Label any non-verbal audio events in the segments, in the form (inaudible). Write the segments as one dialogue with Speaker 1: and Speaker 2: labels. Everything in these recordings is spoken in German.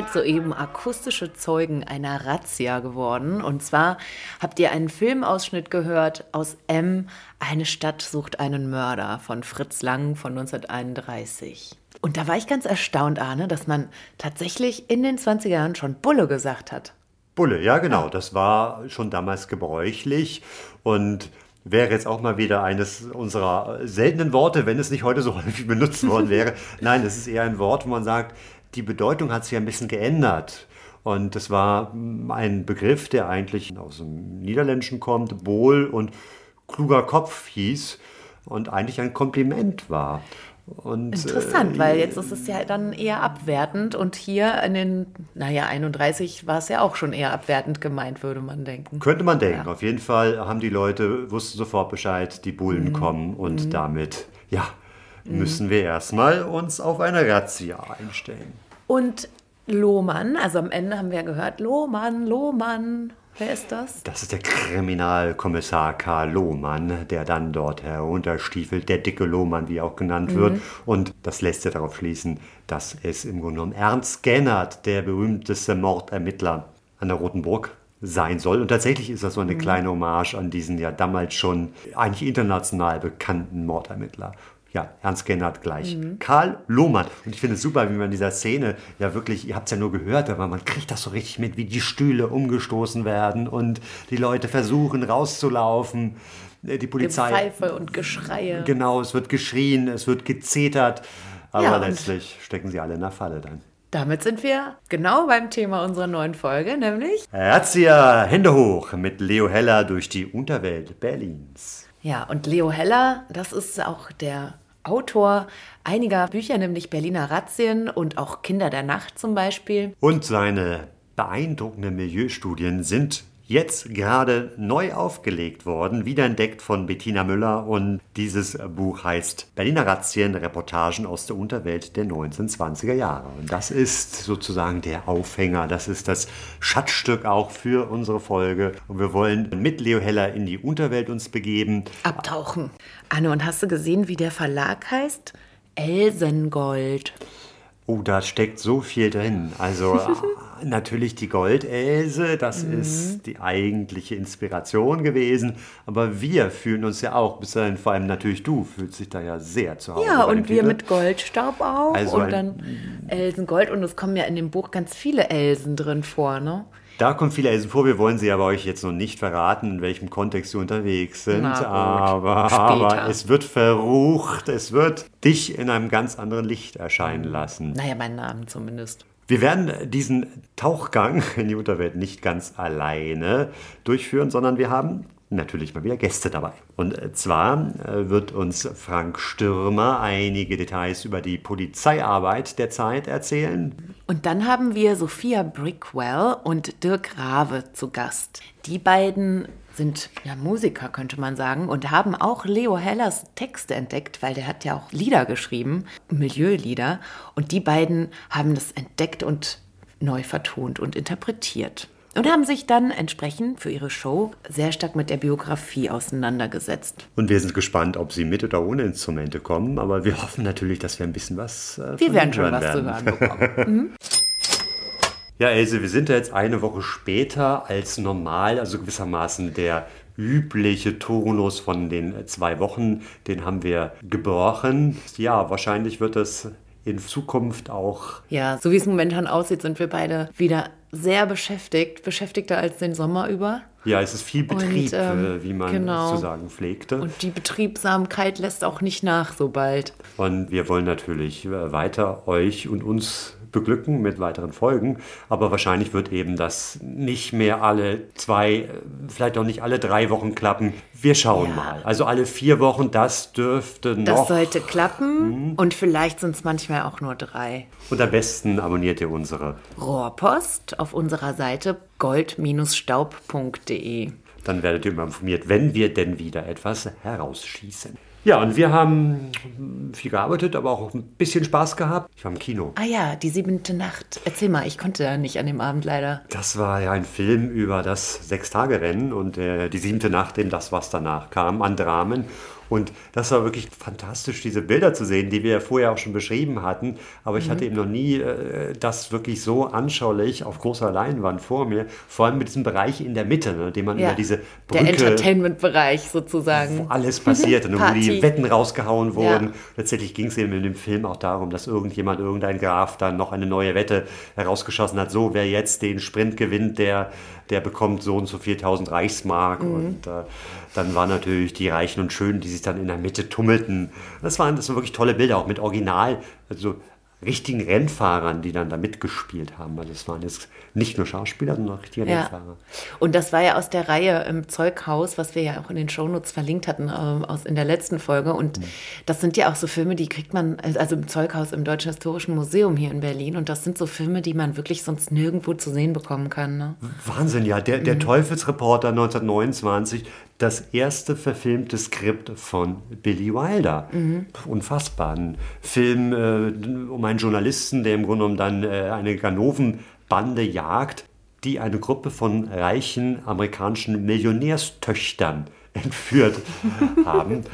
Speaker 1: Seid soeben akustische Zeugen einer Razzia geworden. Und zwar habt ihr einen Filmausschnitt gehört aus M, Eine Stadt sucht einen Mörder von Fritz Lang von 1931. Und da war ich ganz erstaunt, Arne, dass man tatsächlich in den 20er Jahren schon Bulle gesagt hat.
Speaker 2: Bulle, ja genau, das war schon damals gebräuchlich und wäre jetzt auch mal wieder eines unserer seltenen Worte, wenn es nicht heute so (laughs) häufig benutzt worden wäre. Nein, es ist eher ein Wort, wo man sagt, die Bedeutung hat sich ein bisschen geändert. Und das war mm, ein Begriff, der eigentlich aus dem Niederländischen kommt, Bohl und kluger Kopf hieß und eigentlich ein Kompliment war. Und,
Speaker 1: Interessant,
Speaker 2: äh,
Speaker 1: weil jetzt ist es ja dann eher abwertend und hier in den, naja, 31 war es ja auch schon eher abwertend gemeint, würde man denken.
Speaker 2: Könnte man denken. Auf jeden Fall haben die Leute, wussten sofort Bescheid, die Bullen
Speaker 1: Mhm.
Speaker 2: kommen und damit, ja, müssen wir erstmal uns auf eine Razzia einstellen.
Speaker 1: Und Lohmann, also am Ende haben wir ja gehört, Lohmann, Lohmann, wer ist das?
Speaker 2: Das ist der Kriminalkommissar Karl Lohmann, der dann dort herunterstiefelt, der dicke Lohmann, wie auch genannt wird. Und das lässt ja darauf schließen, dass es im Grunde genommen Ernst Gennert, der berühmteste Mordermittler an der Roten Burg, sein soll. Und tatsächlich ist das so eine kleine Hommage an diesen ja damals schon eigentlich international bekannten Mordermittler. Ja, Ernst Gennert gleich. Karl Lohmann. Und ich finde es super, wie man in dieser Szene ja wirklich, ihr habt es ja nur gehört, aber man kriegt das so richtig mit, wie die Stühle umgestoßen werden und die Leute versuchen rauszulaufen. Äh, Die Polizei.
Speaker 1: Gepfeife und Geschreie.
Speaker 2: Genau, es wird geschrien, es wird gezetert. Aber
Speaker 1: Ja,
Speaker 2: letztlich stecken sie alle in der Falle dann.
Speaker 1: Damit sind wir genau beim Thema unserer neuen Folge, nämlich
Speaker 2: Razzia, Hände hoch mit Leo Heller durch die Unterwelt Berlins.
Speaker 1: Ja, und Leo Heller, das ist auch der Autor einiger Bücher, nämlich Berliner Razzien und auch Kinder der Nacht zum Beispiel.
Speaker 2: Und seine beeindruckenden Milieustudien sind jetzt gerade neu aufgelegt worden, wiederentdeckt von Bettina Müller. Und dieses Buch heißt Berliner Razzien, Reportagen aus der Unterwelt der 1920er Jahre. Und das ist sozusagen der Aufhänger, das ist das Schatzstück auch für unsere Folge. Und wir wollen mit Leo Heller in die Unterwelt uns begeben.
Speaker 1: Abtauchen. Anne, und hast du gesehen, wie der Verlag heißt? Elsengold.
Speaker 2: Oh, da steckt so viel drin. Also (laughs) äh, natürlich die Goldelse, das
Speaker 1: Mhm.
Speaker 2: ist die eigentliche Inspiration gewesen. Aber wir fühlen uns ja auch, bis dahin vor allem natürlich du, fühlst dich da ja sehr zu Hause.
Speaker 1: Ja, und wir
Speaker 2: Titel.
Speaker 1: mit Goldstaub auch.
Speaker 2: Also
Speaker 1: und dann Elsengold. Und es kommen ja in dem Buch ganz viele Elsen drin vor, ne?
Speaker 2: Da kommen viele Elsen vor, wir wollen sie aber euch jetzt noch nicht verraten, in welchem Kontext sie unterwegs sind. Aber, aber es wird verrucht, es wird dich in einem ganz anderen Licht erscheinen lassen.
Speaker 1: Naja, mein Namen zumindest.
Speaker 2: Wir werden diesen Tauchgang in die Unterwelt nicht ganz alleine durchführen, sondern wir haben natürlich mal wieder Gäste dabei. Und äh, zwar äh, wird uns Frank Stürmer einige Details über die Polizeiarbeit der Zeit erzählen.
Speaker 1: Und dann haben wir Sophia Brickwell und Dirk Rave zu Gast. Die beiden sind ja Musiker, könnte man sagen, und haben auch Leo Hellers Texte entdeckt, weil der hat ja auch Lieder geschrieben, Milieulieder. Und die beiden haben das entdeckt und neu vertont und interpretiert. Und haben sich dann entsprechend für ihre Show sehr stark mit der Biografie auseinandergesetzt.
Speaker 2: Und wir sind gespannt, ob sie mit oder ohne Instrumente kommen, aber wir hoffen natürlich, dass wir ein bisschen was äh,
Speaker 1: Wir werden schon was zu
Speaker 2: werden.
Speaker 1: hören bekommen. (laughs) Mhm.
Speaker 2: Ja, Else, wir sind ja jetzt eine Woche später als normal, also gewissermaßen der übliche Turnus von den zwei Wochen, den haben wir gebrochen. Ja, wahrscheinlich wird es in Zukunft auch.
Speaker 1: Ja, so wie es momentan aussieht, sind wir beide wieder sehr beschäftigt, beschäftigter als den Sommer über.
Speaker 2: Ja, es ist viel Betrieb,
Speaker 1: Und, ähm,
Speaker 2: äh, wie man
Speaker 1: genau.
Speaker 2: zu sagen pflegte.
Speaker 1: Und die Betriebsamkeit lässt auch nicht nach so bald.
Speaker 2: Und wir wollen natürlich äh, weiter euch und uns beglücken mit weiteren Folgen. Aber wahrscheinlich wird eben das nicht mehr alle zwei, vielleicht auch nicht alle drei Wochen klappen. Wir schauen
Speaker 1: Ja.
Speaker 2: mal. Also alle vier Wochen, das dürfte
Speaker 1: Das
Speaker 2: noch.
Speaker 1: sollte klappen und vielleicht sind es manchmal auch nur drei.
Speaker 2: Und am besten abonniert ihr unsere.
Speaker 1: Rohrpost auf unserer Seite gold-staub.de.
Speaker 2: Dann werdet ihr immer informiert, wenn wir denn wieder etwas herausschießen. Ja, und wir haben viel gearbeitet, aber auch ein bisschen Spaß gehabt. Ich war im Kino.
Speaker 1: Ah ja, die siebente Nacht. Erzähl mal, ich konnte ja nicht an dem Abend leider.
Speaker 2: Das war ja ein Film über das Sechstagerennen und äh, die siebte Nacht, eben das, was danach kam, an Dramen. Und das war wirklich fantastisch, diese Bilder zu sehen, die wir ja vorher auch schon beschrieben hatten. Aber ich hatte eben noch nie äh, das wirklich so anschaulich auf großer Leinwand vor mir. Vor allem mit diesem Bereich in der Mitte, ne, den man
Speaker 1: Ja,
Speaker 2: über diese
Speaker 1: der
Speaker 2: Brücke
Speaker 1: Entertainment-Bereich
Speaker 2: wo
Speaker 1: sozusagen.
Speaker 2: alles passiert und wo die Wetten rausgehauen wurden.
Speaker 1: Ja.
Speaker 2: Letztendlich ging es eben in dem Film auch darum, dass irgendjemand, irgendein Graf dann noch eine neue Wette herausgeschossen hat. So, wer jetzt den Sprint gewinnt, der, der bekommt so und so 4000 Reichsmark.
Speaker 1: Mhm.
Speaker 2: Und äh, dann waren natürlich die Reichen und Schönen, die sich dann in der Mitte tummelten. Das waren, das waren wirklich tolle Bilder, auch mit Original, also richtigen Rennfahrern, die dann da mitgespielt haben. Also es waren jetzt nicht nur Schauspieler, sondern auch richtige
Speaker 1: Ja.
Speaker 2: Rennfahrer.
Speaker 1: Und das war ja aus der Reihe im Zeughaus, was wir ja auch in den Shownotes verlinkt hatten ähm, aus in der letzten Folge. Und
Speaker 2: Mhm.
Speaker 1: das sind ja auch so Filme, die kriegt man, also im Zeughaus im Deutschen Historischen Museum hier in Berlin. Und das sind so Filme, die man wirklich sonst nirgendwo zu sehen bekommen kann. Ne?
Speaker 2: Wahnsinn, ja. Der, der Teufelsreporter 1929, das erste verfilmte Skript von Billy Wilder. Unfassbar. Ein Film äh, um einen Journalisten, der im Grunde genommen dann äh, eine Ganovenbande jagt, die eine Gruppe von reichen amerikanischen Millionärstöchtern (laughs) entführt haben.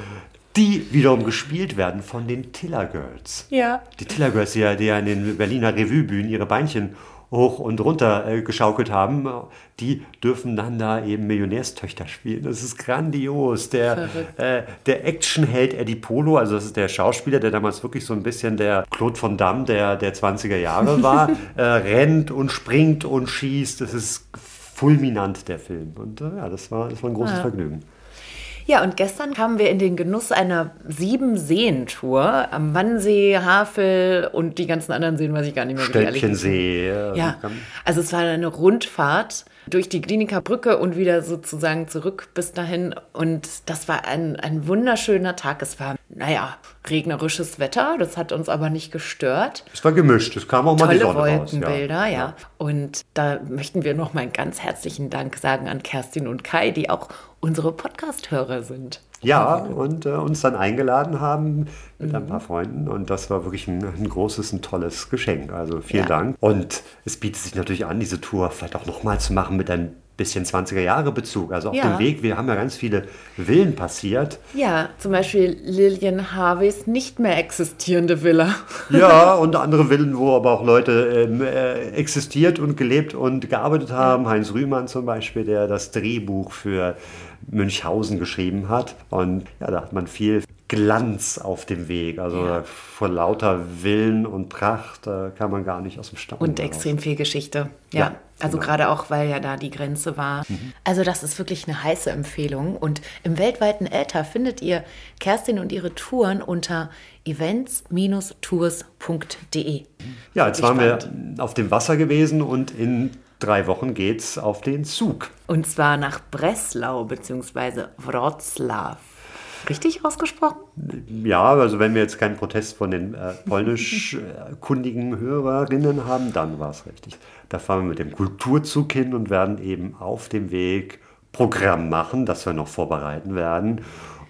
Speaker 2: Die wiederum gespielt werden von den Tiller Girls.
Speaker 1: Ja.
Speaker 2: Die Tiller Girls, die ja, die ja in den Berliner Revuebühnen ihre Beinchen hoch und runter äh, geschaukelt haben, die dürfen dann da eben Millionärstöchter spielen. Das ist grandios. Der, äh, der Actionheld Eddie Polo, also das ist der Schauspieler, der damals wirklich so ein bisschen der Claude von Damme der, der 20er Jahre war, (laughs) äh, rennt und springt und schießt. Das ist fulminant, der Film. Und äh, ja, das war, das war ein großes Vergnügen.
Speaker 1: Ja, und gestern kamen wir in den Genuss einer Sieben-Seen-Tour am Wannsee, Havel und die ganzen anderen Seen, weiß ich gar nicht mehr.
Speaker 2: Stöckchensee. äh,
Speaker 1: Ja, also es war eine Rundfahrt durch die Kliniker Brücke und wieder sozusagen zurück bis dahin. Und das war ein, ein wunderschöner Tag. Es war, naja, regnerisches Wetter. Das hat uns aber nicht gestört.
Speaker 2: Es war gemischt. Es kam auch mal die
Speaker 1: Tolle
Speaker 2: Sonne raus.
Speaker 1: Wolkenbilder, ja. Und da möchten wir noch mal einen ganz herzlichen Dank sagen an Kerstin und Kai, die auch unsere Podcast-Hörer sind.
Speaker 2: Ja, und äh, uns dann eingeladen haben mit
Speaker 1: Mhm.
Speaker 2: ein paar Freunden. Und das war wirklich ein, ein großes, ein tolles Geschenk. Also vielen
Speaker 1: Ja.
Speaker 2: Dank. Und es bietet sich natürlich an, diese Tour vielleicht auch nochmal zu machen mit ein bisschen 20er Jahre Bezug. Also auf
Speaker 1: Ja.
Speaker 2: dem Weg, wir haben ja ganz viele Villen passiert.
Speaker 1: Ja, zum Beispiel Lillian Harveys nicht mehr existierende Villa. (laughs)
Speaker 2: Ja, und andere Villen, wo aber auch Leute ähm, äh, existiert und gelebt und gearbeitet haben. Heinz Rühmann zum Beispiel, der das Drehbuch für Münchhausen geschrieben hat. Und ja, da hat man viel Glanz auf dem Weg. Also
Speaker 1: Ja.
Speaker 2: vor lauter Willen und Pracht äh, kann man gar nicht aus dem Staunen
Speaker 1: Und extrem viel Geschichte. Ja,
Speaker 2: Ja,
Speaker 1: also
Speaker 2: genau.
Speaker 1: gerade auch, weil ja da die Grenze war. Also das ist wirklich eine heiße Empfehlung. Und im weltweiten Äther findet ihr Kerstin und ihre Touren unter events-tours.de.
Speaker 2: Ja, jetzt waren wir
Speaker 1: spannend.
Speaker 2: auf dem Wasser gewesen und in drei Wochen geht's auf den Zug.
Speaker 1: Und zwar nach Breslau bzw. Wroclaw. Richtig ausgesprochen?
Speaker 2: Ja, also wenn wir jetzt keinen Protest von den äh, polnisch-kundigen Hörerinnen haben, dann war es richtig. Da fahren wir mit dem Kulturzug hin und werden eben auf dem Weg Programm machen, das wir noch vorbereiten werden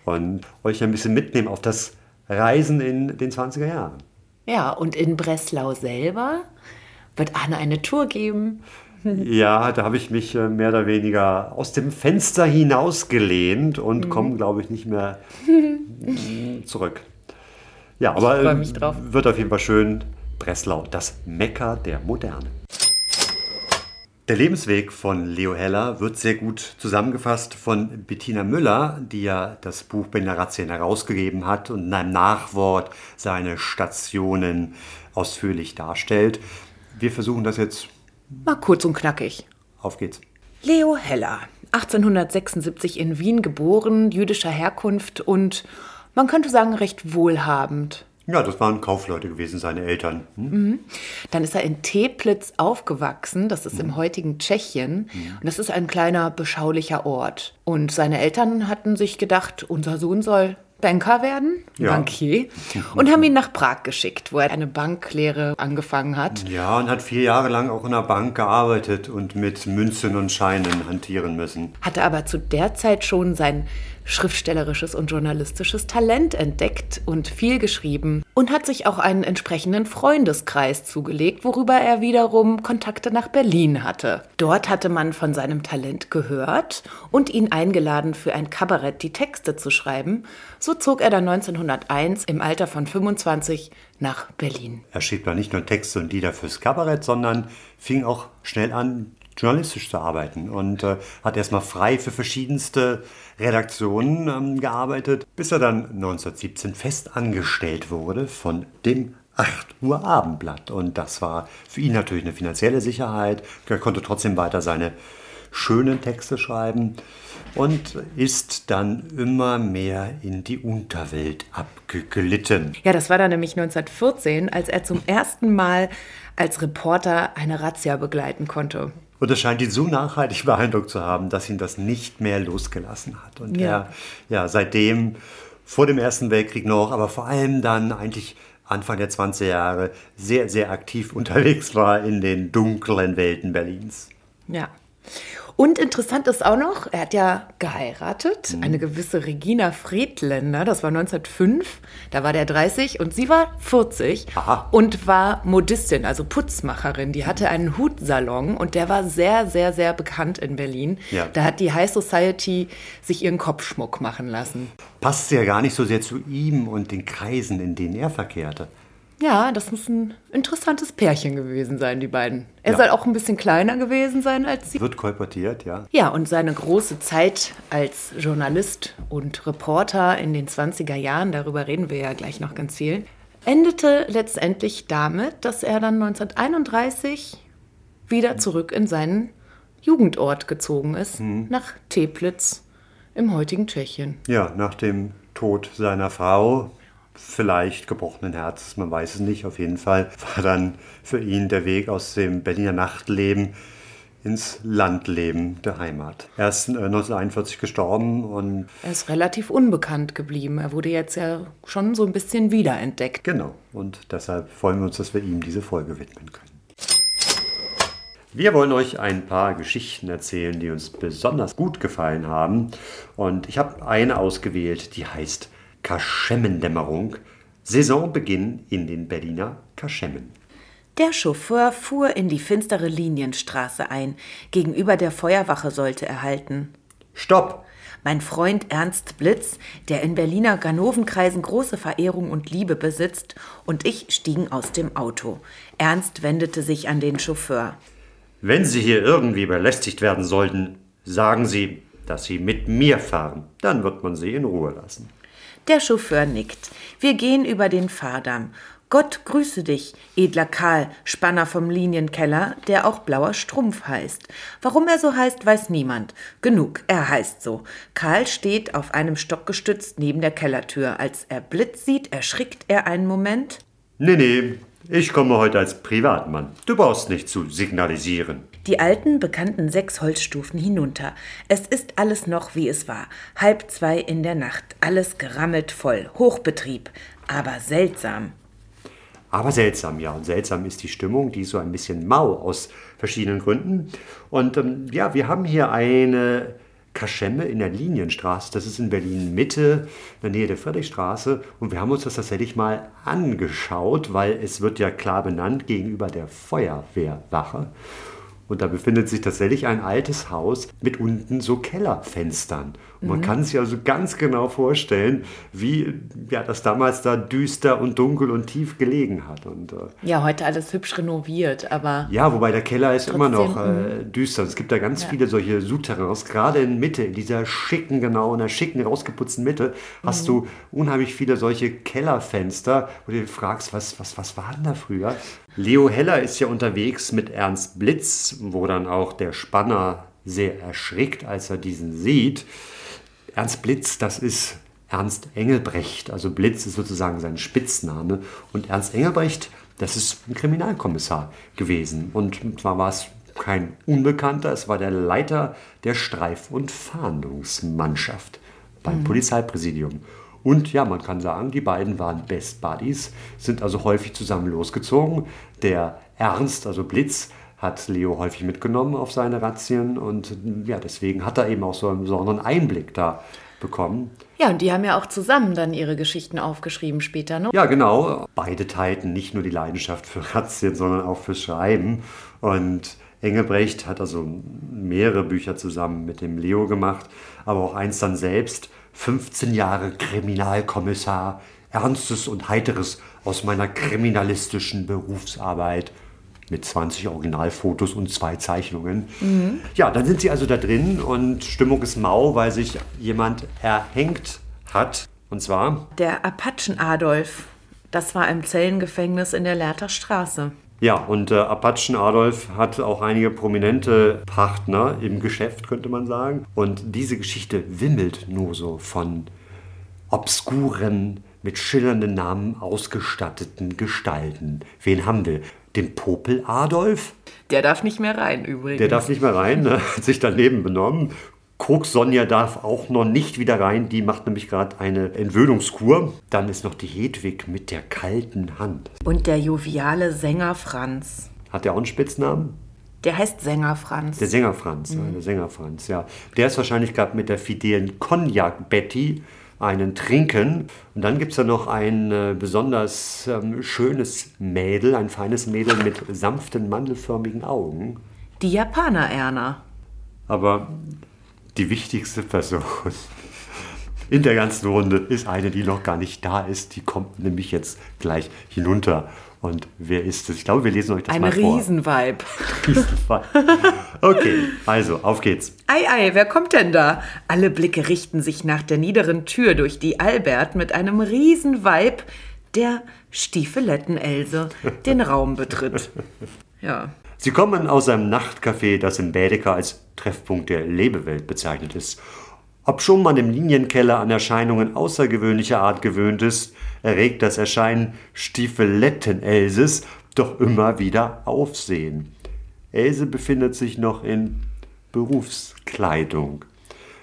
Speaker 2: und euch ein bisschen mitnehmen auf das Reisen in den 20er Jahren.
Speaker 1: Ja, und in Breslau selber wird Anne eine Tour geben.
Speaker 2: Ja, da habe ich mich äh, mehr oder weniger aus dem Fenster hinausgelehnt und komme, glaube ich, nicht mehr (laughs) zurück. Ja, aber ähm,
Speaker 1: mich drauf.
Speaker 2: wird auf jeden Fall schön. Breslau, das Mekka der Moderne. Der Lebensweg von Leo Heller wird sehr gut zusammengefasst von Bettina Müller, die ja das Buch Benderazien herausgegeben hat und in einem Nachwort seine Stationen ausführlich darstellt. Wir versuchen das jetzt.
Speaker 1: Mal kurz und knackig.
Speaker 2: Auf geht's.
Speaker 1: Leo Heller, 1876 in Wien geboren, jüdischer Herkunft und man könnte sagen recht wohlhabend.
Speaker 2: Ja, das waren Kaufleute gewesen, seine Eltern. Hm?
Speaker 1: Mhm. Dann ist er in Teplitz aufgewachsen, das ist mhm. im heutigen Tschechien. Mhm. Und das ist ein kleiner, beschaulicher Ort. Und seine Eltern hatten sich gedacht, unser Sohn soll Banker werden, ja. Bankier, und haben ihn nach Prag geschickt, wo er eine Banklehre angefangen hat.
Speaker 2: Ja, und hat vier Jahre lang auch in einer Bank gearbeitet und mit Münzen und Scheinen hantieren müssen.
Speaker 1: Hatte aber zu der Zeit schon sein schriftstellerisches und journalistisches Talent entdeckt und viel geschrieben und hat sich auch einen entsprechenden Freundeskreis zugelegt, worüber er wiederum Kontakte nach Berlin hatte. Dort hatte man von seinem Talent gehört und ihn eingeladen, für ein Kabarett die Texte zu schreiben. So zog er dann 1901 im Alter von 25 nach Berlin.
Speaker 2: Er schrieb dann nicht nur Texte und Lieder fürs Kabarett, sondern fing auch schnell an, journalistisch zu arbeiten und äh, hat erstmal frei für verschiedenste Redaktionen ähm, gearbeitet, bis er dann 1917 fest angestellt wurde von dem 8 Uhr Abendblatt. Und das war für ihn natürlich eine finanzielle Sicherheit. Er konnte trotzdem weiter seine schönen Texte schreiben und ist dann immer mehr in die Unterwelt abgeglitten.
Speaker 1: Ja, das war dann nämlich 1914, als er zum ersten Mal als Reporter eine Razzia begleiten konnte.
Speaker 2: Und das scheint ihn so nachhaltig (laughs) beeindruckt zu haben, dass ihn das nicht mehr losgelassen hat. Und ja. er ja seitdem vor dem Ersten Weltkrieg noch, aber vor allem dann eigentlich Anfang der 20er Jahre sehr, sehr aktiv (laughs) unterwegs war in den dunklen Welten Berlins.
Speaker 1: Ja. Und interessant ist auch noch, er hat ja geheiratet, mhm. eine gewisse Regina Friedländer, das war 1905, da war der 30 und sie war 40 Aha. und war Modistin, also Putzmacherin. Die hatte einen Hutsalon und der war sehr, sehr, sehr bekannt in Berlin. Ja. Da hat die High Society sich ihren Kopfschmuck machen lassen.
Speaker 2: Passt ja gar nicht so sehr zu ihm und den Kreisen, in denen er verkehrte.
Speaker 1: Ja, das muss ein interessantes Pärchen gewesen sein, die beiden. Er ja. soll auch ein bisschen kleiner gewesen sein als sie.
Speaker 2: Wird kolportiert, ja.
Speaker 1: Ja, und seine große Zeit als Journalist und Reporter in den 20er Jahren, darüber reden wir ja gleich noch ganz viel, endete letztendlich damit, dass er dann 1931 wieder zurück in seinen Jugendort gezogen ist, mhm. nach Teplitz im heutigen Tschechien.
Speaker 2: Ja, nach dem Tod seiner Frau vielleicht gebrochenen Herzens, man weiß es nicht. Auf jeden Fall war dann für ihn der Weg aus dem Berliner Nachtleben ins Landleben der Heimat. Er ist 1941 äh, gestorben und.
Speaker 1: Er ist relativ unbekannt geblieben. Er wurde jetzt ja schon so ein bisschen wiederentdeckt.
Speaker 2: Genau. Und deshalb freuen wir uns, dass wir ihm diese Folge widmen können. Wir wollen euch ein paar Geschichten erzählen, die uns besonders gut gefallen haben. Und ich habe eine ausgewählt, die heißt Kaschemmendämmerung, Saisonbeginn in den Berliner Kaschemmen.
Speaker 1: Der Chauffeur fuhr in die finstere Linienstraße ein. Gegenüber der Feuerwache sollte er halten.
Speaker 2: Stopp!
Speaker 1: Mein Freund Ernst Blitz, der in Berliner Ganovenkreisen große Verehrung und Liebe besitzt, und ich stiegen aus dem Auto. Ernst wendete sich an den Chauffeur.
Speaker 2: Wenn Sie hier irgendwie belästigt werden sollten, sagen Sie, dass Sie mit mir fahren. Dann wird man Sie in Ruhe lassen.
Speaker 1: Der Chauffeur nickt. Wir gehen über den Fahrdamm. Gott grüße dich, edler Karl, Spanner vom Linienkeller, der auch blauer Strumpf heißt. Warum er so heißt, weiß niemand. Genug, er heißt so. Karl steht auf einem Stock gestützt neben der Kellertür. Als er Blitz sieht, erschrickt er einen Moment.
Speaker 2: Nee, nee, ich komme heute als Privatmann. Du brauchst nicht zu signalisieren.
Speaker 1: Die alten, bekannten sechs Holzstufen hinunter. Es ist alles noch, wie es war. Halb zwei in der Nacht. Alles gerammelt voll. Hochbetrieb. Aber seltsam.
Speaker 2: Aber seltsam, ja. Und seltsam ist die Stimmung, die so ein bisschen mau aus verschiedenen Gründen. Und ähm, ja, wir haben hier eine Kaschemme in der Linienstraße. Das ist in Berlin Mitte, in der Nähe der Friedrichstraße. Und wir haben uns das tatsächlich mal angeschaut, weil es wird ja klar benannt gegenüber der Feuerwehrwache. Und da befindet sich tatsächlich ein altes Haus mit unten so Kellerfenstern. Und man kann sich also ganz genau vorstellen, wie ja, das damals da düster und dunkel und tief gelegen hat. Und, äh,
Speaker 1: Ja, heute alles hübsch renoviert, aber
Speaker 2: ja, wobei der Keller ist immer noch
Speaker 1: Trotzdem,
Speaker 2: äh, düster. Es gibt da ganz viele solche Souterrains, gerade in Mitte, in dieser schicken, genau, in der schicken, rausgeputzten Mitte, hast du unheimlich viele solche Kellerfenster, wo du dir fragst, was, was, was war denn da früher? Leo Heller ist ja unterwegs mit Ernst Blitz, wo dann auch der Spanner sehr erschrickt, als er diesen sieht. Ernst Blitz, das ist Ernst Engelbrecht. Also Blitz ist sozusagen sein Spitzname. Und Ernst Engelbrecht, das ist ein Kriminalkommissar gewesen. Und zwar war es kein Unbekannter, es war der Leiter der Streif- und Fahndungsmannschaft beim Polizeipräsidium. Und ja, man kann sagen, die beiden waren Best Buddies, sind also häufig zusammen losgezogen. Der Ernst, also Blitz, hat Leo häufig mitgenommen auf seine Razzien und ja, deswegen hat er eben auch so einen besonderen Einblick da bekommen.
Speaker 1: ja, und die haben ja auch zusammen dann ihre Geschichten aufgeschrieben später, ne?
Speaker 2: Ja, genau. Beide teilten nicht nur die Leidenschaft für Razzien, sondern auch fürs Schreiben. Und Engelbrecht hat also mehrere Bücher zusammen mit dem Leo gemacht, aber auch eins dann selbst. 15 Jahre Kriminalkommissar, Ernstes und Heiteres aus meiner kriminalistischen Berufsarbeit mit 20 Originalfotos und zwei Zeichnungen. Ja, dann sind sie also da drin und Stimmung ist mau, weil sich jemand erhängt hat. Und zwar
Speaker 1: Der Apachen Adolf, das war im Zellengefängnis in der Lehrter Straße.
Speaker 2: Ja, und äh, Apachen Adolf hat auch einige prominente Partner im Geschäft, könnte man sagen. Und diese Geschichte wimmelt nur so von obskuren, mit schillernden Namen ausgestatteten Gestalten. Wen haben wir? Den Popel Adolf?
Speaker 1: Der darf nicht mehr rein übrigens.
Speaker 2: Der darf nicht mehr rein, ne? hat sich daneben benommen. Koks Sonja darf auch noch nicht wieder rein, die macht nämlich gerade eine Entwöhnungskur. Dann ist noch die Hedwig mit der kalten Hand.
Speaker 1: Und der joviale Sänger Franz.
Speaker 2: Hat der auch einen Spitznamen?
Speaker 1: Der heißt Sänger Franz.
Speaker 2: Der Sänger Franz, ja, der Sänger Franz, ja. Der ist wahrscheinlich gerade mit der fidelen Cognac Betty einen trinken. Und dann gibt es da noch ein äh, besonders ähm, schönes Mädel, ein feines Mädel mit sanften, mandelförmigen Augen.
Speaker 1: Die Japaner Erna.
Speaker 2: Aber die wichtigste Person (laughs) in der ganzen Runde ist eine, die noch gar nicht da ist. Die kommt nämlich jetzt gleich hinunter. Und wer ist es? Ich glaube, wir lesen euch das
Speaker 1: Ein
Speaker 2: mal vor.
Speaker 1: Riesenweib. (laughs)
Speaker 2: Riesenfall. Okay, also auf geht's.
Speaker 1: Ei, ei, wer kommt denn da? Alle Blicke richten sich nach der niederen Tür, durch die Albert mit einem Riesenweib der Stiefeletten-Else den Raum betritt. Ja.
Speaker 2: Sie kommen aus einem Nachtcafé, das im Bädeker als Treffpunkt der Lebewelt bezeichnet ist. Obschon man im Linienkeller an Erscheinungen außergewöhnlicher Art gewöhnt ist, erregt das Erscheinen Stiefeletten-Elses doch immer wieder Aufsehen. Else befindet sich noch in Berufskleidung.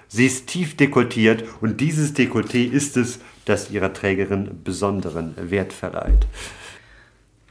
Speaker 2: Sie ist tief dekoltiert und dieses Dekolleté ist es, das ihrer Trägerin besonderen Wert verleiht.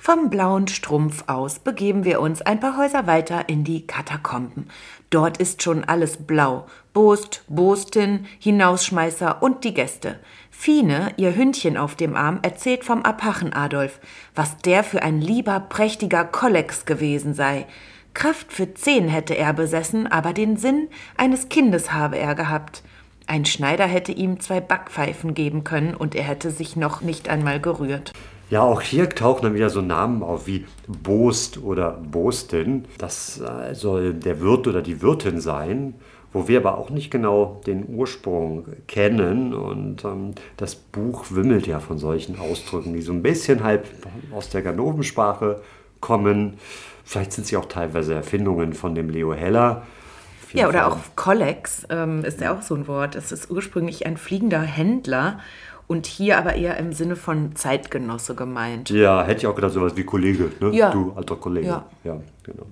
Speaker 1: Vom blauen Strumpf aus begeben wir uns ein paar Häuser weiter in die Katakomben. Dort ist schon alles blau. Bost, Bostin, Hinausschmeißer und die Gäste. Fine, ihr Hündchen auf dem Arm, erzählt vom Apachen Adolf, was der für ein lieber, prächtiger Kollex gewesen sei. Kraft für zehn hätte er besessen, aber den Sinn eines Kindes habe er gehabt. Ein Schneider hätte ihm zwei Backpfeifen geben können und er hätte sich noch nicht einmal gerührt.
Speaker 2: Ja, auch hier tauchen dann wieder so Namen auf wie Bost oder Bostin. Das äh, soll der Wirt oder die Wirtin sein, wo wir aber auch nicht genau den Ursprung kennen. Und ähm, das Buch wimmelt ja von solchen Ausdrücken, die so ein bisschen halb aus der Ganovensprache kommen. Vielleicht sind sie auch teilweise Erfindungen von dem Leo Heller.
Speaker 1: Ja, oder
Speaker 2: Fall.
Speaker 1: auch Kollex ähm, ist ja auch so ein Wort. Es ist ursprünglich ein fliegender Händler und hier aber eher im Sinne von Zeitgenosse gemeint.
Speaker 2: Ja, hätte ich auch gedacht, sowas wie Kollege, ne?
Speaker 1: Ja.
Speaker 2: Du alter Kollege.
Speaker 1: Ja.
Speaker 2: ja genau.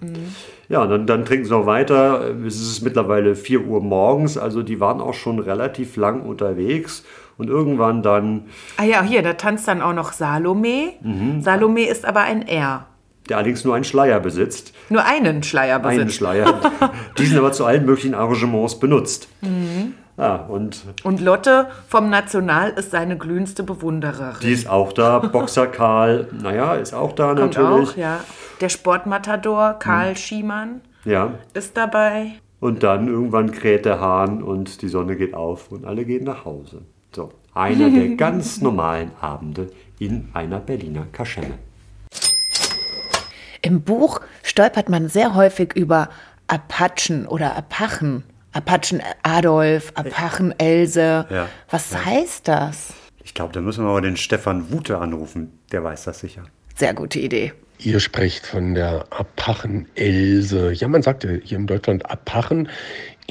Speaker 2: Ja, und dann, dann trinken sie noch weiter. Es ist mittlerweile 4 Uhr morgens, also die waren auch schon relativ lang unterwegs. Und irgendwann dann,
Speaker 1: Ah ja, hier, da tanzt dann auch noch Salome.
Speaker 2: Mhm.
Speaker 1: Salome ist aber ein R.
Speaker 2: der allerdings nur einen Schleier besitzt,
Speaker 1: Nur einen Schleier besitzt.
Speaker 2: einen Schleier, diesen aber zu allen möglichen Arrangements benutzt.
Speaker 1: Mhm.
Speaker 2: Ja, und
Speaker 1: Und Lotte vom National ist seine glühendste Bewundererin.
Speaker 2: die ist auch da. Boxer Karl, naja, ist auch da
Speaker 1: Kommt
Speaker 2: natürlich.
Speaker 1: auch, ja. Der Sportmatador Karl Schiemann.
Speaker 2: Ja.
Speaker 1: ist dabei.
Speaker 2: Und dann irgendwann kräht der Hahn und die Sonne geht auf und alle gehen nach Hause. So, einer der (laughs) ganz normalen Abende in einer Berliner Kaschemme.
Speaker 1: Im Buch stolpert man sehr häufig über Apachen oder Apachen. Apachen Adolf, Apachen Else.
Speaker 2: Ja,
Speaker 1: Was
Speaker 2: ja.
Speaker 1: heißt das?
Speaker 2: Ich glaube, da müssen wir mal den Stefan Wute anrufen. Der weiß das sicher.
Speaker 1: Sehr gute Idee.
Speaker 3: Ihr sprecht von der Apachen-Else. Ja, man sagte hier in Deutschland Apachen.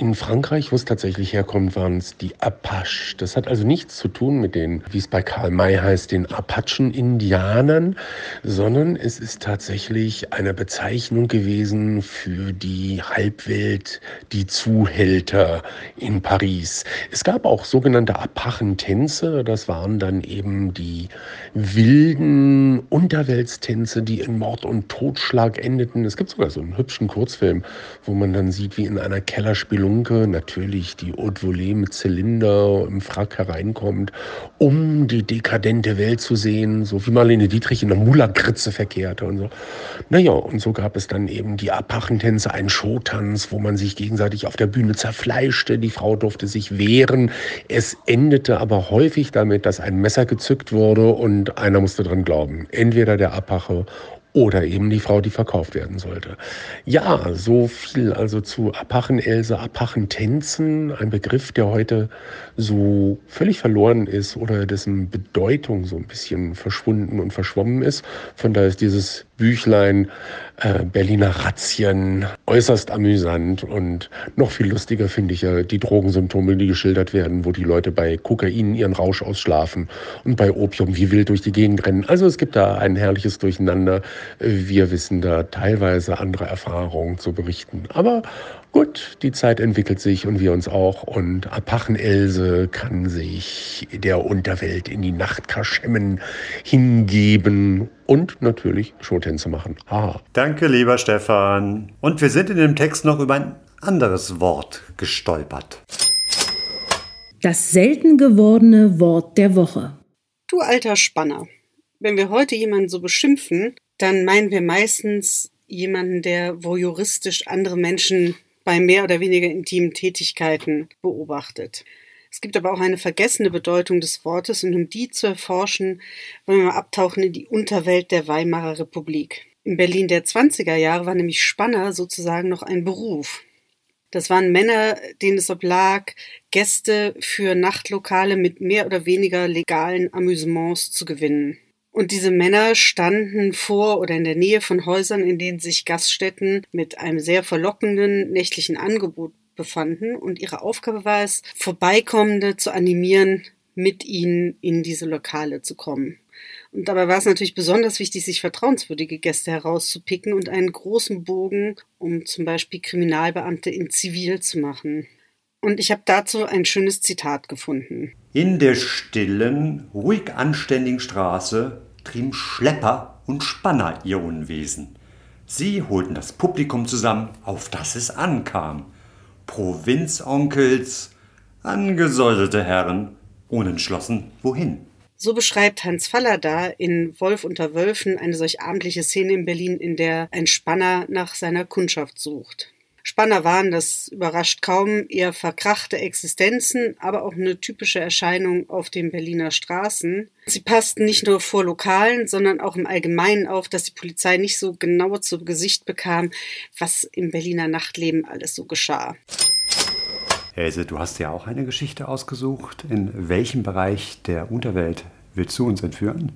Speaker 3: In Frankreich, wo es tatsächlich herkommt, waren es die Apache. Das hat also nichts zu tun mit den, wie es bei Karl May heißt, den Apachen-Indianern, sondern es ist tatsächlich eine Bezeichnung gewesen für die Halbwelt, die Zuhälter in Paris. Es gab auch sogenannte Apachentänze. Das waren dann eben die wilden Unterweltstänze, die in Mord und Totschlag endeten. Es gibt sogar so einen hübschen Kurzfilm, wo man dann sieht, wie in einer Kellerspelunke natürlich die Haute Volée mit Zylinder im Frack hereinkommt, um die dekadente Welt zu sehen, so wie Marlene Dietrich in der Mulakritze verkehrte und so. Naja, und so gab es dann eben die Apachentänze, einen Showtanz, wo man sich gegenseitig auf der Bühne zerfleischte. Die Frau durfte sich wehren. Es endete aber häufig damit, dass ein Messer gezückt wurde und einer musste dran glauben. Entweder der Apache oder eben die Frau, die verkauft werden sollte. Ja, so viel also zu Apachen-Else, Apachentänzen, ein Begriff, der heute so völlig verloren ist oder dessen Bedeutung so ein bisschen verschwunden und verschwommen ist. Von daher ist dieses Büchlein äh, Berliner Razzien äußerst amüsant und noch viel lustiger finde ich ja die Drogensymptome, die geschildert werden, wo die Leute bei Kokain ihren Rausch ausschlafen und bei Opium wie wild durch die Gegend rennen. Also es gibt da ein herrliches Durcheinander. Wir wissen da teilweise andere Erfahrungen zu berichten. Aber gut, die Zeit entwickelt sich und wir uns auch. Und Apachen-Else kann sich der Unterwelt in die Nachtkaschemmen hingeben und natürlich Showtänze machen. Haha.
Speaker 2: Danke, lieber Stefan. Und wir sind in dem Text noch über ein anderes Wort gestolpert.
Speaker 4: Das selten gewordene Wort der Woche.
Speaker 5: Du alter Spanner. Wenn wir heute jemanden so beschimpfen, dann meinen wir meistens jemanden, der voyeuristisch andere Menschen bei mehr oder weniger intimen Tätigkeiten beobachtet. Es gibt aber auch eine vergessene Bedeutung des Wortes und um die zu erforschen, wollen wir abtauchen in die Unterwelt der Weimarer Republik. In Berlin der 20er Jahre war nämlich Spanner sozusagen noch ein Beruf. Das waren Männer, denen es oblag, Gäste für Nachtlokale mit mehr oder weniger legalen Amüsements zu gewinnen. Und diese Männer standen vor oder in der Nähe von Häusern, in denen sich Gaststätten mit einem sehr verlockenden nächtlichen Angebot befanden. Und ihre Aufgabe war es, Vorbeikommende zu animieren, mit ihnen in diese Lokale zu kommen. Und dabei war es natürlich besonders wichtig, sich vertrauenswürdige Gäste herauszupicken und einen großen Bogen, um zum Beispiel Kriminalbeamte in Zivil zu machen. Und ich habe dazu ein schönes Zitat gefunden.
Speaker 2: In der stillen, ruhig anständigen Straße trieben Schlepper und Spanner ihr Unwesen. Sie holten das Publikum zusammen, auf das es ankam. Provinzonkels, angesäuselte Herren, unentschlossen wohin.
Speaker 5: So beschreibt Hans Fallada in Wolf unter Wölfen eine solch abendliche Szene in Berlin, in der ein Spanner nach seiner Kundschaft sucht. Spanner waren, das überrascht kaum, eher verkrachte Existenzen, aber auch eine typische Erscheinung auf den Berliner Straßen. Sie passten nicht nur vor Lokalen, sondern auch im Allgemeinen auf, dass die Polizei nicht so genau zu Gesicht bekam, was im Berliner Nachtleben alles so geschah.
Speaker 2: Else, du hast ja auch eine Geschichte ausgesucht. In welchem Bereich der Unterwelt willst du uns entführen?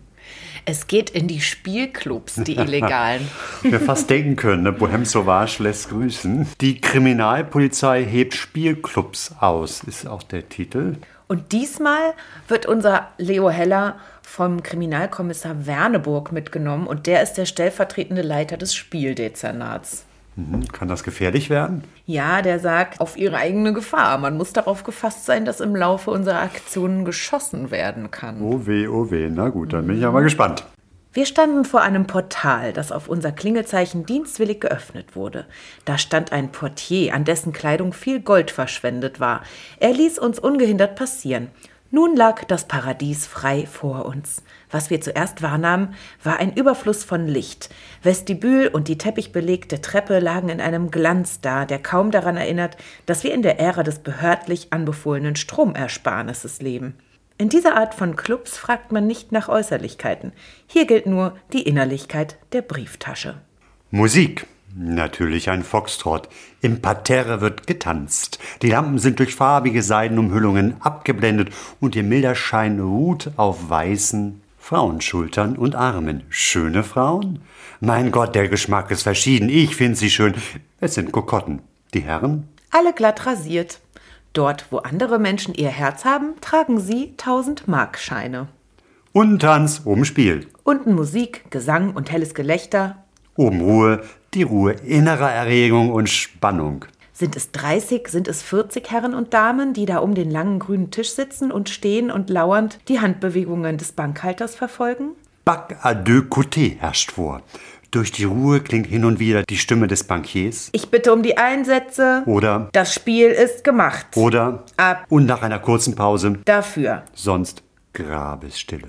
Speaker 1: Es geht in die Spielclubs, die illegalen. (laughs)
Speaker 2: Wir fast denken können, ne? Bohem Sauvage lässt grüßen. Die Kriminalpolizei hebt Spielclubs aus, ist auch der Titel.
Speaker 1: Und diesmal wird unser Leo Heller vom Kriminalkommissar Werneburg mitgenommen und der ist der stellvertretende Leiter des Spieldezernats.
Speaker 2: Mhm. Kann das gefährlich werden?
Speaker 1: Ja, der sagt, auf ihre eigene Gefahr. Man muss darauf gefasst sein, dass im Laufe unserer Aktionen geschossen werden kann.
Speaker 2: Oh weh, oh weh. Na gut, dann bin ich ja mal gespannt.
Speaker 1: Wir standen vor einem Portal, das auf unser Klingelzeichen dienstwillig geöffnet wurde. Da stand ein Portier, an dessen Kleidung viel Gold verschwendet war. Er ließ uns ungehindert passieren. Nun lag das Paradies frei vor uns. Was wir zuerst wahrnahmen, war ein Überfluss von Licht. Vestibül und die teppichbelegte Treppe lagen in einem Glanz da, der kaum daran erinnert, dass wir in der Ära des behördlich anbefohlenen Stromersparnisses leben. In dieser Art von Clubs fragt man nicht nach Äußerlichkeiten. Hier gilt nur die Innerlichkeit der Brieftasche.
Speaker 2: Musik. Natürlich ein Foxtrott. Im Parterre wird getanzt. Die Lampen sind durch farbige Seidenumhüllungen abgeblendet und ihr milder Schein ruht auf weißen Frauenschultern und Armen. Schöne Frauen? Mein Gott, der Geschmack ist verschieden. Ich finde sie schön. Es sind Kokotten. Die Herren?
Speaker 1: Alle glatt rasiert. Dort, wo andere Menschen ihr Herz haben, tragen sie tausend Markscheine.
Speaker 2: Unten Tanz, oben Spiel.
Speaker 1: Unten Musik, Gesang und helles Gelächter.
Speaker 2: Oben Ruhe, die Ruhe innerer Erregung und Spannung.
Speaker 1: Sind es 30, sind es 40 Herren und Damen, die da um den langen grünen Tisch sitzen und stehen und lauernd die Handbewegungen des Bankhalters verfolgen?
Speaker 2: Bac à deux côtés herrscht vor. Durch die Ruhe klingt hin und wieder die Stimme des Bankiers.
Speaker 1: Ich bitte um die Einsätze.
Speaker 2: Oder
Speaker 1: das Spiel ist gemacht.
Speaker 2: Oder
Speaker 1: ab.
Speaker 2: Und nach einer kurzen Pause
Speaker 1: dafür.
Speaker 2: Sonst Grabesstille.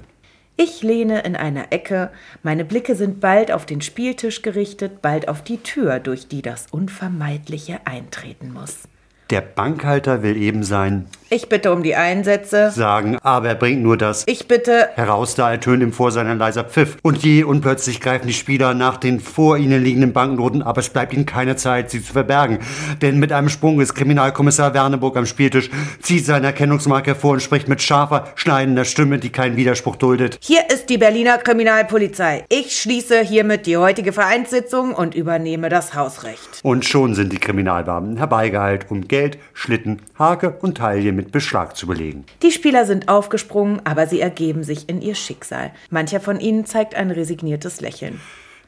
Speaker 1: Ich lehne in einer Ecke, meine Blicke sind bald auf den Spieltisch gerichtet, bald auf die Tür, durch die das Unvermeidliche eintreten muss.
Speaker 2: Der Bankhalter will eben sein.
Speaker 1: Ich bitte um die Einsätze.
Speaker 2: Sagen, aber er bringt nur das.
Speaker 1: Ich bitte.
Speaker 2: Heraus, da ertönt ihm vor seiner leiser Pfiff. Und je unplötzlich greifen die Spieler nach den vor ihnen liegenden Banknoten, aber es bleibt ihnen keine Zeit, sie zu verbergen. Denn mit einem Sprung ist Kriminalkommissar Werneburg am Spieltisch, zieht seine Erkennungsmarke hervor und spricht mit scharfer, schneidender Stimme, die keinen Widerspruch duldet.
Speaker 1: Hier ist die Berliner Kriminalpolizei. Ich schließe hiermit die heutige Vereinssitzung und übernehme das Hausrecht.
Speaker 2: Und schon sind die Kriminalbeamten herbeigeeilt, um Geld, Schlitten, Hake und Taille mit Beschlag zu belegen.
Speaker 1: Die Spieler sind aufgesprungen, aber sie ergeben sich in ihr Schicksal. Mancher von ihnen zeigt ein resigniertes Lächeln.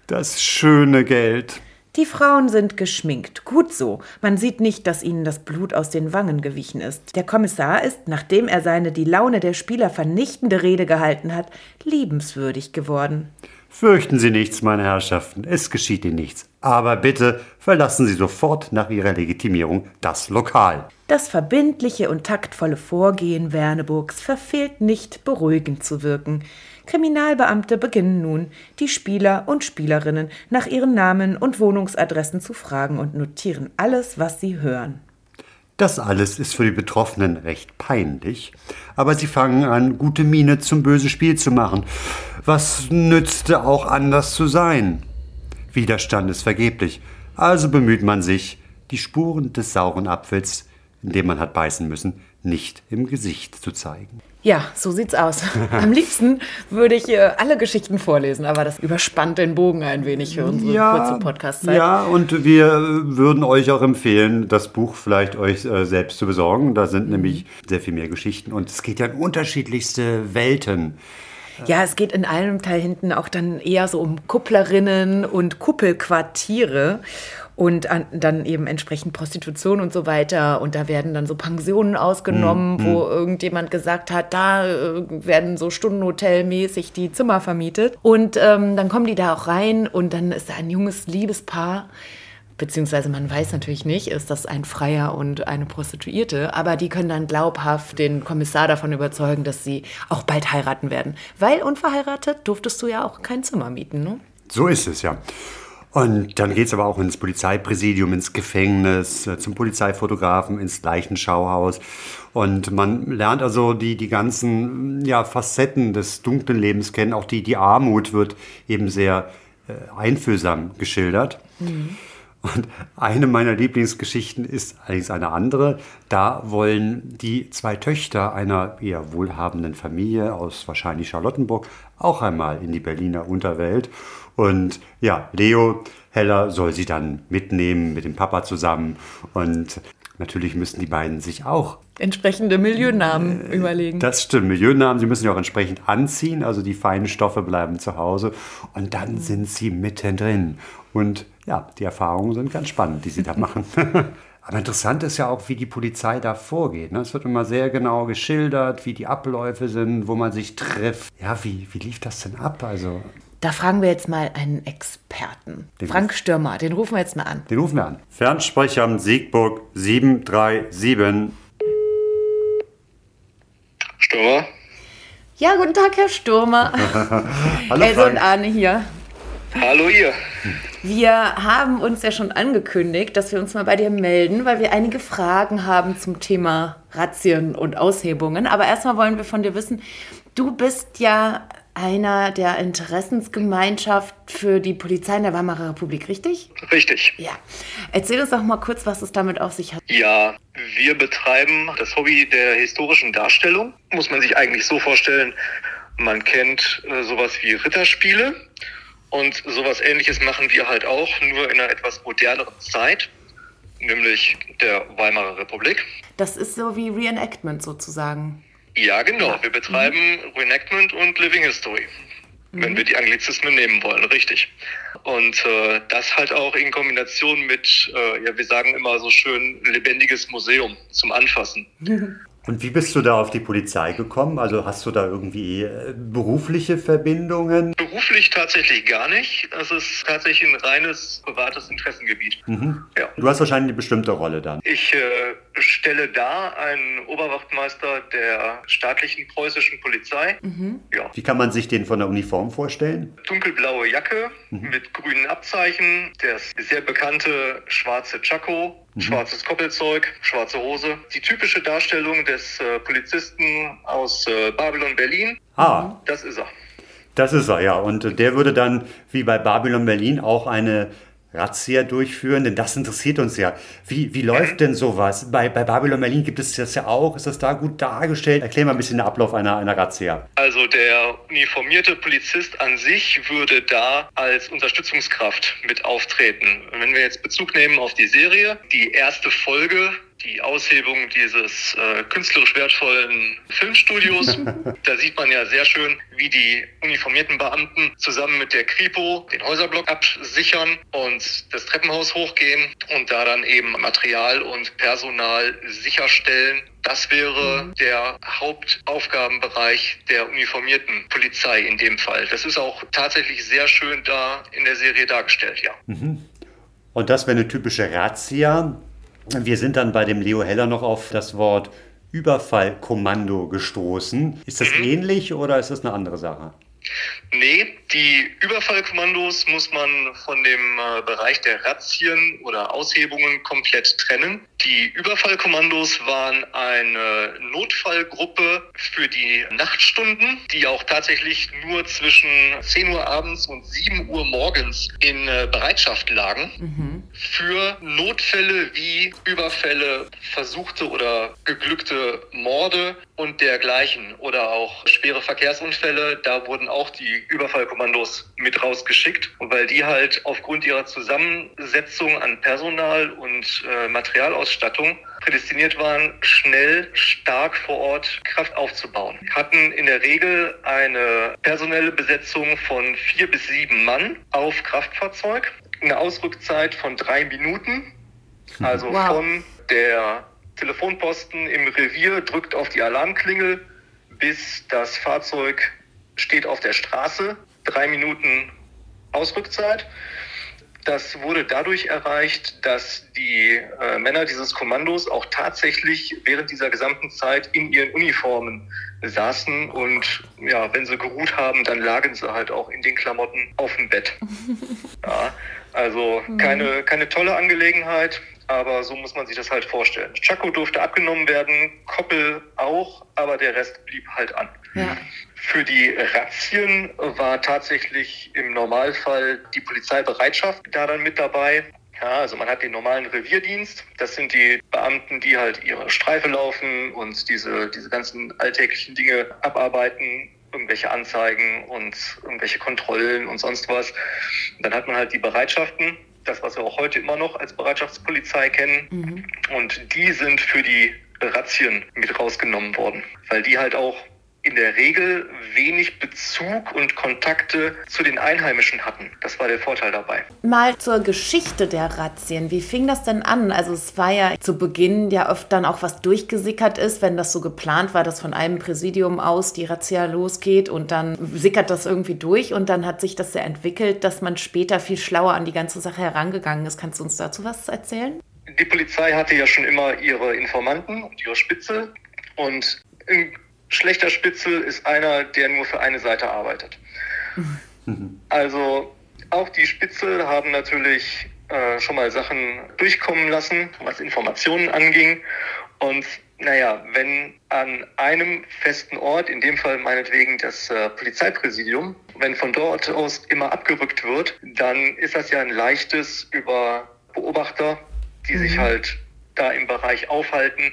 Speaker 2: Das schöne Geld.
Speaker 1: Die Frauen sind geschminkt. Gut so. Man sieht nicht, dass ihnen das Blut aus den Wangen gewichen ist. Der Kommissar ist, nachdem er seine die Laune der Spieler vernichtende Rede gehalten hat, liebenswürdig geworden.
Speaker 2: Fürchten Sie nichts, meine Herrschaften, es geschieht Ihnen nichts. Aber bitte verlassen Sie sofort nach Ihrer Legitimierung das Lokal.
Speaker 1: Das verbindliche und taktvolle Vorgehen Werneburgs verfehlt nicht, beruhigend zu wirken. Kriminalbeamte beginnen nun, die Spieler und Spielerinnen nach ihren Namen und Wohnungsadressen zu fragen und notieren alles, was sie hören.
Speaker 2: Das alles ist für die Betroffenen recht peinlich, aber sie fangen an, gute Miene zum bösen Spiel zu machen. Was nützte auch anders zu sein? Widerstand ist vergeblich, also bemüht man sich, die Spuren des sauren Apfels, in dem man hat beißen müssen, nicht im Gesicht zu zeigen.
Speaker 1: Ja, so sieht's aus. (laughs) Am liebsten würde ich äh, alle Geschichten vorlesen, aber das überspannt den Bogen ein wenig für unsere
Speaker 2: ja,
Speaker 1: kurze Podcast-Zeit.
Speaker 2: Ja, und wir würden euch auch empfehlen, das Buch vielleicht euch äh, selbst zu besorgen. Da sind mhm. nämlich sehr viel mehr Geschichten und es geht ja in unterschiedlichste Welten.
Speaker 1: Ja, es geht in einem Teil hinten auch dann eher so um Kupplerinnen und Kuppelquartiere und an, dann eben entsprechend Prostitution und so weiter. Und da werden dann so Pensionen ausgenommen, mhm. wo irgendjemand gesagt hat, da äh, werden so Stundenhotelmäßig die Zimmer vermietet. Und ähm, dann kommen die da auch rein und dann ist da ein junges Liebespaar. Beziehungsweise man weiß natürlich nicht, ist das ein Freier und eine Prostituierte, aber die können dann glaubhaft den Kommissar davon überzeugen, dass sie auch bald heiraten werden. Weil unverheiratet durftest du ja auch kein Zimmer mieten, ne?
Speaker 2: So ist es ja. Und dann geht es aber auch ins Polizeipräsidium, ins Gefängnis, äh, zum Polizeifotografen, ins Leichenschauhaus. Und man lernt also die, die ganzen ja, Facetten des dunklen Lebens kennen. Auch die, die Armut wird eben sehr äh, einfühlsam geschildert. Mhm. Und eine meiner Lieblingsgeschichten ist allerdings eine andere. Da wollen die zwei Töchter einer eher wohlhabenden Familie aus wahrscheinlich Charlottenburg auch einmal in die Berliner Unterwelt. Und ja, Leo Heller soll sie dann mitnehmen mit dem Papa zusammen. Und natürlich müssen die beiden sich auch
Speaker 1: entsprechende Milieunamen äh, überlegen.
Speaker 2: Das stimmt, Milieunamen, sie müssen ja auch entsprechend anziehen, also die feinen Stoffe bleiben zu Hause und dann mhm. sind sie mittendrin. Und ja, die Erfahrungen sind ganz spannend, die sie da (laughs) machen. (laughs) Aber interessant ist ja auch, wie die Polizei da vorgeht. Ne? Es wird immer sehr genau geschildert, wie die Abläufe sind, wo man sich trifft. Ja, wie, wie lief das denn ab? Also
Speaker 1: da fragen wir jetzt mal einen Experten. Den Frank Stürmer, den rufen wir jetzt mal an.
Speaker 2: Den rufen wir an. Fernsprecher am Siegburg 737.
Speaker 6: Stürmer?
Speaker 1: Ja, guten Tag, Herr Stürmer. (laughs)
Speaker 2: Hallo
Speaker 1: Else
Speaker 2: Frank.
Speaker 1: und Arne hier.
Speaker 6: Hallo ihr.
Speaker 1: Wir haben uns ja schon angekündigt, dass wir uns mal bei dir melden, weil wir einige Fragen haben zum Thema Razzien und Aushebungen. Aber erstmal wollen wir von dir wissen, du bist ja einer der Interessensgemeinschaft für die Polizei in der Weimarer Republik, richtig?
Speaker 6: Richtig.
Speaker 1: Ja. Erzähl uns doch mal kurz, was es damit auf sich hat.
Speaker 6: Ja, wir betreiben das Hobby der historischen Darstellung. Muss man sich eigentlich so vorstellen, man kennt äh, sowas wie Ritterspiele und sowas ähnliches machen wir halt auch, nur in einer etwas moderneren Zeit, nämlich der Weimarer Republik.
Speaker 1: Das ist so wie Reenactment sozusagen.
Speaker 6: Ja, genau. Wir betreiben Reenactment und Living History, wenn wir die Anglizismen nehmen wollen, richtig. Und äh, das halt auch in Kombination mit, äh, ja, wir sagen immer so schön, lebendiges Museum zum Anfassen. (laughs)
Speaker 2: Und wie bist du da auf die Polizei gekommen? Also hast du da irgendwie äh, berufliche Verbindungen?
Speaker 6: Beruflich tatsächlich gar nicht. Es ist tatsächlich ein reines privates Interessengebiet.
Speaker 2: Mhm.
Speaker 6: Ja.
Speaker 2: Du hast wahrscheinlich eine bestimmte Rolle dann.
Speaker 6: Ich äh, stelle dar einen Oberwachtmeister der staatlichen preußischen Polizei. Ja,
Speaker 2: Wie kann man sich den von der Uniform vorstellen?
Speaker 6: dunkelblaue Jacke mit grünen Abzeichen, das sehr bekannte schwarze Chaco, schwarzes Koppelzeug, schwarze Hose. Die typische Darstellung des äh, Polizisten aus äh, Babylon Berlin,
Speaker 2: Ah,
Speaker 6: das ist er.
Speaker 2: das ist er, ja. Und der würde dann, wie bei Babylon Berlin, auch eine Razzia durchführen, denn das interessiert uns ja. Wie, wie läuft denn sowas? Bei, bei Babylon Berlin gibt es das ja auch. Ist das da gut dargestellt? Erklär mal ein bisschen den Ablauf einer, einer Razzia.
Speaker 6: Also der uniformierte Polizist an sich würde da als Unterstützungskraft mit auftreten. Wenn wir jetzt Bezug nehmen auf die Serie, die erste Folge, die Aushebung dieses äh, künstlerisch wertvollen Filmstudios, (laughs) da sieht man ja sehr schön, wie die uniformierten Beamten zusammen mit der Kripo den Häuserblock absichern und das Treppenhaus hochgehen und da dann eben Material und Personal sicherstellen. Das wäre der Hauptaufgabenbereich der uniformierten Polizei in dem Fall. Das ist auch tatsächlich sehr schön da in der Serie dargestellt, ja.
Speaker 2: Und das wäre eine typische Razzia. Wir sind dann bei dem Leo Heller noch auf das Wort Überfallkommando gestoßen. Ist das ähnlich oder ist das eine andere Sache?
Speaker 6: Nee, die Überfallkommandos muss man von dem äh, Bereich der Razzien oder Aushebungen komplett trennen. Die Überfallkommandos waren eine Notfallgruppe für die Nachtstunden, die auch tatsächlich nur zwischen 10 Uhr abends und 7 Uhr morgens in äh, Bereitschaft lagen für Notfälle wie Überfälle, versuchte oder geglückte Morde und dergleichen oder auch schwere Verkehrsunfälle. Da wurden auch die Überfallkommandos mit rausgeschickt, weil die halt aufgrund ihrer Zusammensetzung an Personal und äh, Materialausstattung prädestiniert waren, schnell, stark vor Ort Kraft aufzubauen. Hatten in der Regel eine personelle Besetzung von vier bis sieben Mann auf Kraftfahrzeug, eine Ausrückzeit von drei Minuten, also
Speaker 1: Wow.
Speaker 6: von der Telefonposten im Revier drückt auf die Alarmklingel, bis das Fahrzeug steht auf der Straße. Drei Minuten Ausrückzeit. Das wurde dadurch erreicht, dass die äh, Männer dieses Kommandos auch tatsächlich während dieser gesamten Zeit in ihren Uniformen saßen und ja, wenn sie geruht haben, dann lagen sie halt auch in den Klamotten auf dem Bett. (laughs) Ja, also keine, keine tolle Angelegenheit, aber so muss man sich das halt vorstellen. Chaco durfte abgenommen werden, Koppel auch, aber der Rest blieb halt an.
Speaker 1: Ja.
Speaker 6: Für die Razzien war tatsächlich im Normalfall die Polizeibereitschaft da dann mit dabei. Ja, also man hat den normalen Revierdienst. Das sind die Beamten, die halt ihre Streife laufen und diese, diese ganzen alltäglichen Dinge abarbeiten, irgendwelche Anzeigen und irgendwelche Kontrollen und sonst was. Dann hat man halt die Bereitschaften, das, was wir auch heute immer noch als Bereitschaftspolizei kennen. Und die sind für die Razzien mit rausgenommen worden, weil die halt auch in der Regel wenig Bezug und Kontakte zu den Einheimischen hatten. Das war der Vorteil dabei.
Speaker 1: Mal zur Geschichte der Razzien. Wie fing das denn an? Also es war ja zu Beginn ja oft dann auch was durchgesickert ist, wenn das so geplant war, dass von einem Präsidium aus die Razzia losgeht und dann sickert das irgendwie durch und dann hat sich das ja entwickelt, dass man später viel schlauer an die ganze Sache herangegangen ist. Kannst du uns dazu was erzählen?
Speaker 6: Die Polizei hatte ja schon immer ihre Informanten und ihre Spitze und in schlechter Spitzel ist einer, der nur für eine Seite arbeitet. Also auch die Spitzel haben natürlich äh, schon mal Sachen durchkommen lassen, was Informationen anging. Und naja, wenn an einem festen Ort, in dem Fall meinetwegen das äh, Polizeipräsidium, wenn von dort aus immer abgerückt wird, dann ist das ja ein leichtes über Beobachter, die mhm. sich halt da im Bereich aufhalten,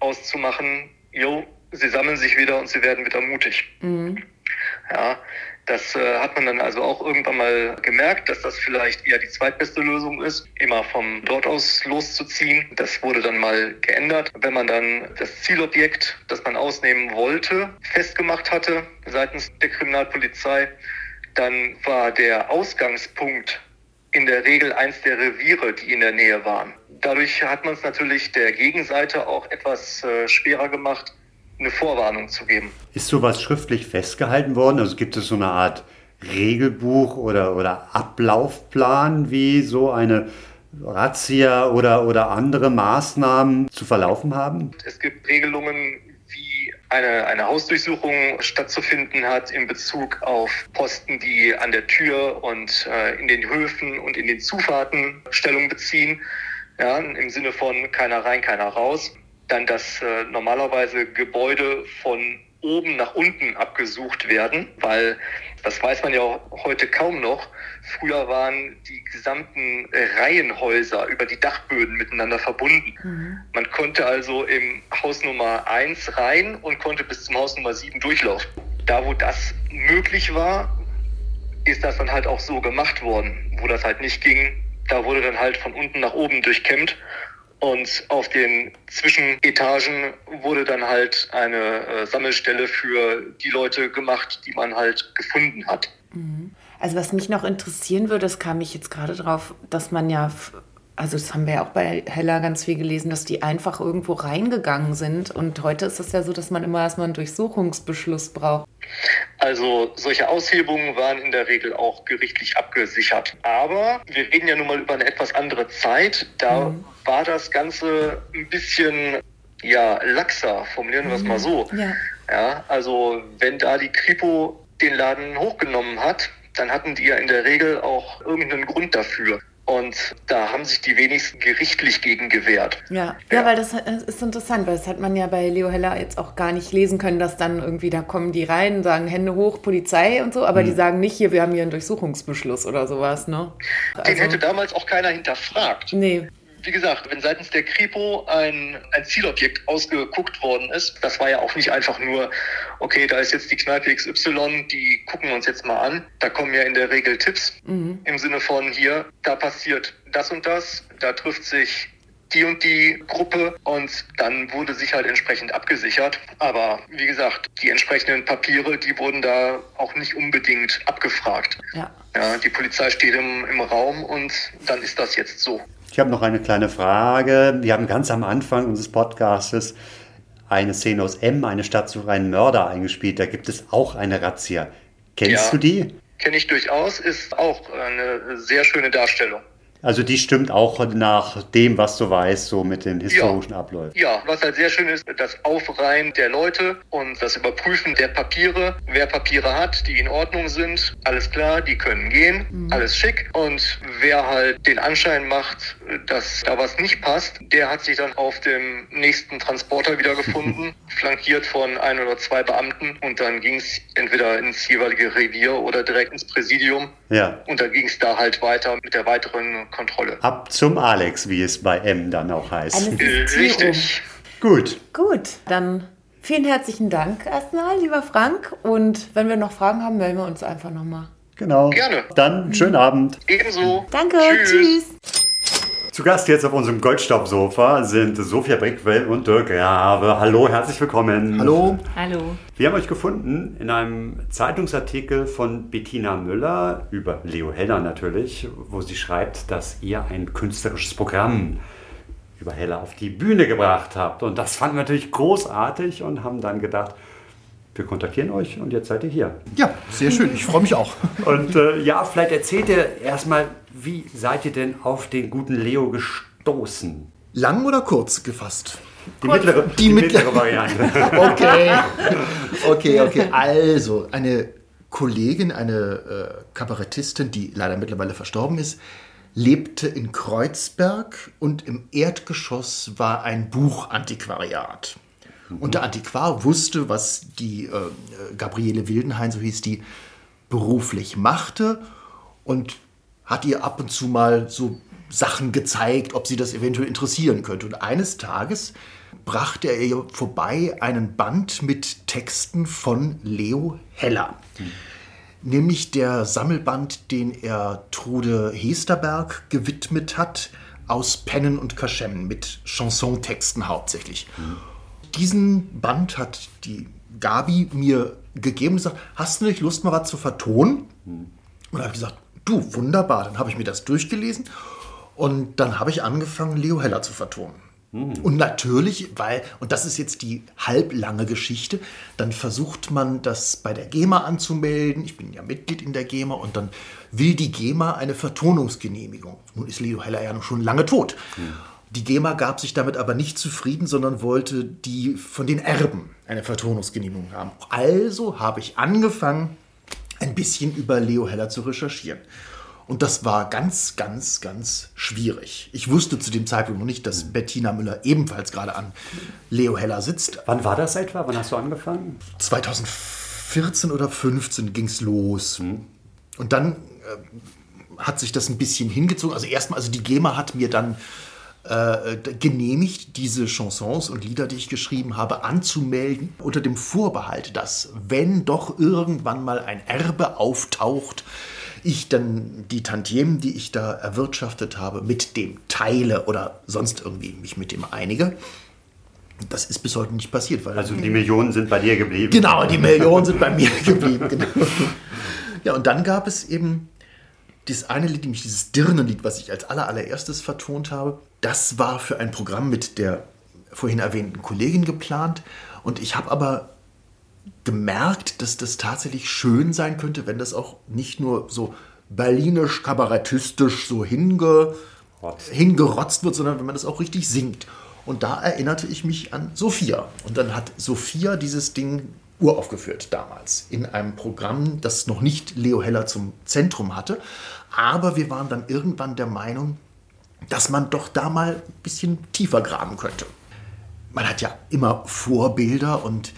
Speaker 6: auszumachen, jo, sie sammeln sich wieder und sie werden wieder mutig. Mhm. Ja, das äh, hat man dann also auch irgendwann mal gemerkt, dass das vielleicht eher die zweitbeste Lösung ist, immer vom dort aus loszuziehen. Das wurde dann mal geändert. Wenn man dann das Zielobjekt, das man ausnehmen wollte, festgemacht hatte seitens der Kriminalpolizei, dann war der Ausgangspunkt in der Regel eins der Reviere, die in der Nähe waren. Dadurch hat man es natürlich der Gegenseite auch etwas äh, schwerer gemacht, eine Vorwarnung zu geben.
Speaker 2: Ist sowas schriftlich festgehalten worden? Also gibt es so eine Art Regelbuch oder, oder Ablaufplan, wie so eine Razzia oder, oder andere Maßnahmen zu verlaufen haben?
Speaker 6: Es gibt Regelungen, wie eine, eine Hausdurchsuchung stattzufinden hat in Bezug auf Posten, die an der Tür und äh, in den Höfen und in den Zufahrten Stellung beziehen. Ja, im Sinne von keiner rein, keiner raus dann dass äh, normalerweise Gebäude von oben nach unten abgesucht werden, weil das weiß man ja heute kaum noch. Früher waren die gesamten Reihenhäuser über die Dachböden miteinander verbunden. Mhm. Man konnte also im Haus Nummer 1 rein und konnte bis zum Haus Nummer 7 durchlaufen. Da, wo das möglich war, ist das dann halt auch so gemacht worden. Wo das halt nicht ging, da wurde dann halt von unten nach oben durchkämmt und auf den Zwischenetagen wurde dann halt eine äh, Sammelstelle für die Leute gemacht, die man halt gefunden hat.
Speaker 1: Mhm. Also was mich noch interessieren würde, das kam ich jetzt gerade drauf, dass man ja, also das haben wir ja auch bei Hella ganz viel gelesen, dass die einfach irgendwo reingegangen sind. Und heute ist es ja so, dass man immer erstmal einen Durchsuchungsbeschluss braucht.
Speaker 6: Also solche Aushebungen waren in der Regel auch gerichtlich abgesichert. Aber wir reden ja nun mal über eine etwas andere Zeit. Da mhm. war das Ganze ein bisschen ja, laxer, formulieren wir es mal so. Ja. ja. Also wenn da die Kripo den Laden hochgenommen hat, dann hatten die ja in der Regel auch irgendeinen Grund dafür. Und da haben sich die wenigsten gerichtlich gegen gewehrt.
Speaker 1: Ja. ja, ja, weil das ist interessant, weil das hat man ja bei Leo Heller jetzt auch gar nicht lesen können, dass dann irgendwie, da kommen die rein, sagen Hände hoch, Polizei und so, aber mhm. die sagen nicht, hier, wir haben hier einen Durchsuchungsbeschluss oder sowas, ne?
Speaker 6: Den also, hätte damals auch keiner hinterfragt.
Speaker 1: Nee
Speaker 6: wie gesagt, wenn seitens der Kripo ein, ein Zielobjekt ausgeguckt worden ist, das war ja auch nicht einfach nur, okay, da ist jetzt die Kneipe XY, die gucken wir uns jetzt mal an. Da kommen ja in der Regel Tipps mhm. im Sinne von hier, da passiert das und das, da trifft sich die und die Gruppe und dann wurde sich halt entsprechend abgesichert. Aber wie gesagt, die entsprechenden Papiere, die wurden da auch nicht unbedingt abgefragt. Ja. ja die Polizei steht im, im Raum und dann ist das jetzt so.
Speaker 2: Ich habe noch eine kleine Frage. Wir haben ganz am Anfang unseres Podcastes eine Szene aus M, eine Stadt sucht einen Mörder eingespielt. Da gibt es auch eine Razzia. Kennst ja, du die?
Speaker 6: Kenne ich durchaus, ist auch eine sehr schöne Darstellung.
Speaker 2: Also die stimmt auch nach dem, was du weißt, so mit den historischen
Speaker 6: ja.
Speaker 2: Abläufen.
Speaker 6: Ja, was halt sehr schön ist, das Aufreihen der Leute und das Überprüfen der Papiere. Wer Papiere hat, die in Ordnung sind, alles klar, die können gehen, mhm. alles schick. Und wer halt den Anschein macht, dass da was nicht passt, der hat sich dann auf dem nächsten Transporter wiedergefunden, (laughs) flankiert von ein oder zwei Beamten und dann ging es entweder ins jeweilige Revier oder direkt ins Präsidium. Ja. Und dann ging es da halt weiter mit der weiteren Kontrolle.
Speaker 2: Ab zum Alex, wie es bei M dann auch heißt.
Speaker 6: Richtig.
Speaker 2: Gut.
Speaker 1: Gut, dann vielen herzlichen Dank erstmal, lieber Frank. Und wenn wir noch Fragen haben, melden wir uns einfach nochmal.
Speaker 2: Genau.
Speaker 6: Gerne.
Speaker 2: Dann schönen Abend.
Speaker 6: Ebenso.
Speaker 1: Danke. Tschüss. Tschüss.
Speaker 2: Zu Gast jetzt auf unserem Goldstaubsofa sind Sophia Brickwell und Dirk Grave. Hallo, herzlich willkommen.
Speaker 7: Hallo.
Speaker 1: Hallo.
Speaker 2: Wir haben euch gefunden in einem Zeitungsartikel von Bettina Müller über Leo Heller natürlich, wo sie schreibt, dass ihr ein künstlerisches Programm über Heller auf die Bühne gebracht habt. Und das fanden wir natürlich großartig und haben dann gedacht, wir kontaktieren euch und jetzt seid ihr hier.
Speaker 7: Ja, sehr schön. Ich freue mich auch.
Speaker 2: Und äh, ja, vielleicht erzählt ihr erstmal, wie seid ihr denn auf den guten Leo gestoßen?
Speaker 7: Lang oder kurz gefasst?
Speaker 2: Die mittlere,
Speaker 7: die, die mittlere Variante. (laughs) okay. Okay, okay. Also, eine Kollegin, eine äh, Kabarettistin, die leider mittlerweile verstorben ist, lebte in Kreuzberg und im Erdgeschoss war ein Buchantiquariat. Und der Antiquar wusste, was die äh, Gabriele Wildenhain, so hieß die, beruflich machte und hat ihr ab und zu mal so Sachen gezeigt, ob sie das eventuell interessieren könnte. Und eines Tages brachte er ihr vorbei einen Band mit Texten von Leo Heller. Mhm. Nämlich der Sammelband, den er Trude Hesterberg gewidmet hat, aus Pennen und Kaschem mit Chansontexten hauptsächlich. Mhm. Diesen Band hat die Gabi mir gegeben und gesagt, hast du nicht Lust, mal was zu vertonen? Und da habe ich gesagt, du, wunderbar. Dann habe ich mir das durchgelesen und dann habe ich angefangen, Leo Heller zu vertonen. Mhm. Und natürlich, weil, und das ist jetzt die halblange Geschichte, dann versucht man das bei der GEMA anzumelden. Ich bin ja Mitglied in der GEMA und dann will die GEMA eine Vertonungsgenehmigung. Nun ist Leo Heller ja noch schon lange tot. Mhm. Die GEMA gab sich damit aber nicht zufrieden, sondern wollte die von den Erben eine Vertonungsgenehmigung haben. Also habe ich angefangen, ein bisschen über Leo Heller zu recherchieren. Und das war ganz, ganz, ganz schwierig. Ich wusste zu dem Zeitpunkt noch nicht, dass Bettina Müller ebenfalls gerade an Leo Heller sitzt.
Speaker 2: Wann war das etwa? Wann hast du angefangen?
Speaker 7: 2014 oder 2015 ging es los. Hm. Und dann äh, hat sich das ein bisschen hingezogen. Also erstmal, also die GEMA hat mir dann äh, genehmigt, diese Chansons und Lieder, die ich geschrieben habe, anzumelden, unter dem Vorbehalt, dass wenn doch irgendwann mal ein Erbe auftaucht, ich dann die Tantiemen, die ich da erwirtschaftet habe, mit dem teile oder sonst irgendwie mich mit dem einige. Das ist bis heute nicht passiert. Weil
Speaker 2: also die Millionen sind bei dir geblieben.
Speaker 7: Genau, die Millionen sind bei mir (laughs) geblieben. Genau. Ja, und dann gab es eben das eine Lied, nämlich dieses Dirnenlied, was ich als allererstes vertont habe. Das war für ein Programm mit der vorhin erwähnten Kollegin geplant. Und ich habe aber gemerkt, dass das tatsächlich schön sein könnte, wenn das auch nicht nur so berlinisch, kabarettistisch so hinge, hingerotzt wird, sondern wenn man das auch richtig singt. Und da erinnerte ich mich an Sophia. Und dann hat Sophia dieses Ding uraufgeführt damals in einem Programm, das noch nicht Leo Heller zum Zentrum hatte. Aber wir waren dann irgendwann der Meinung, dass man doch da mal ein bisschen tiefer graben könnte. Man hat ja immer Vorbilder und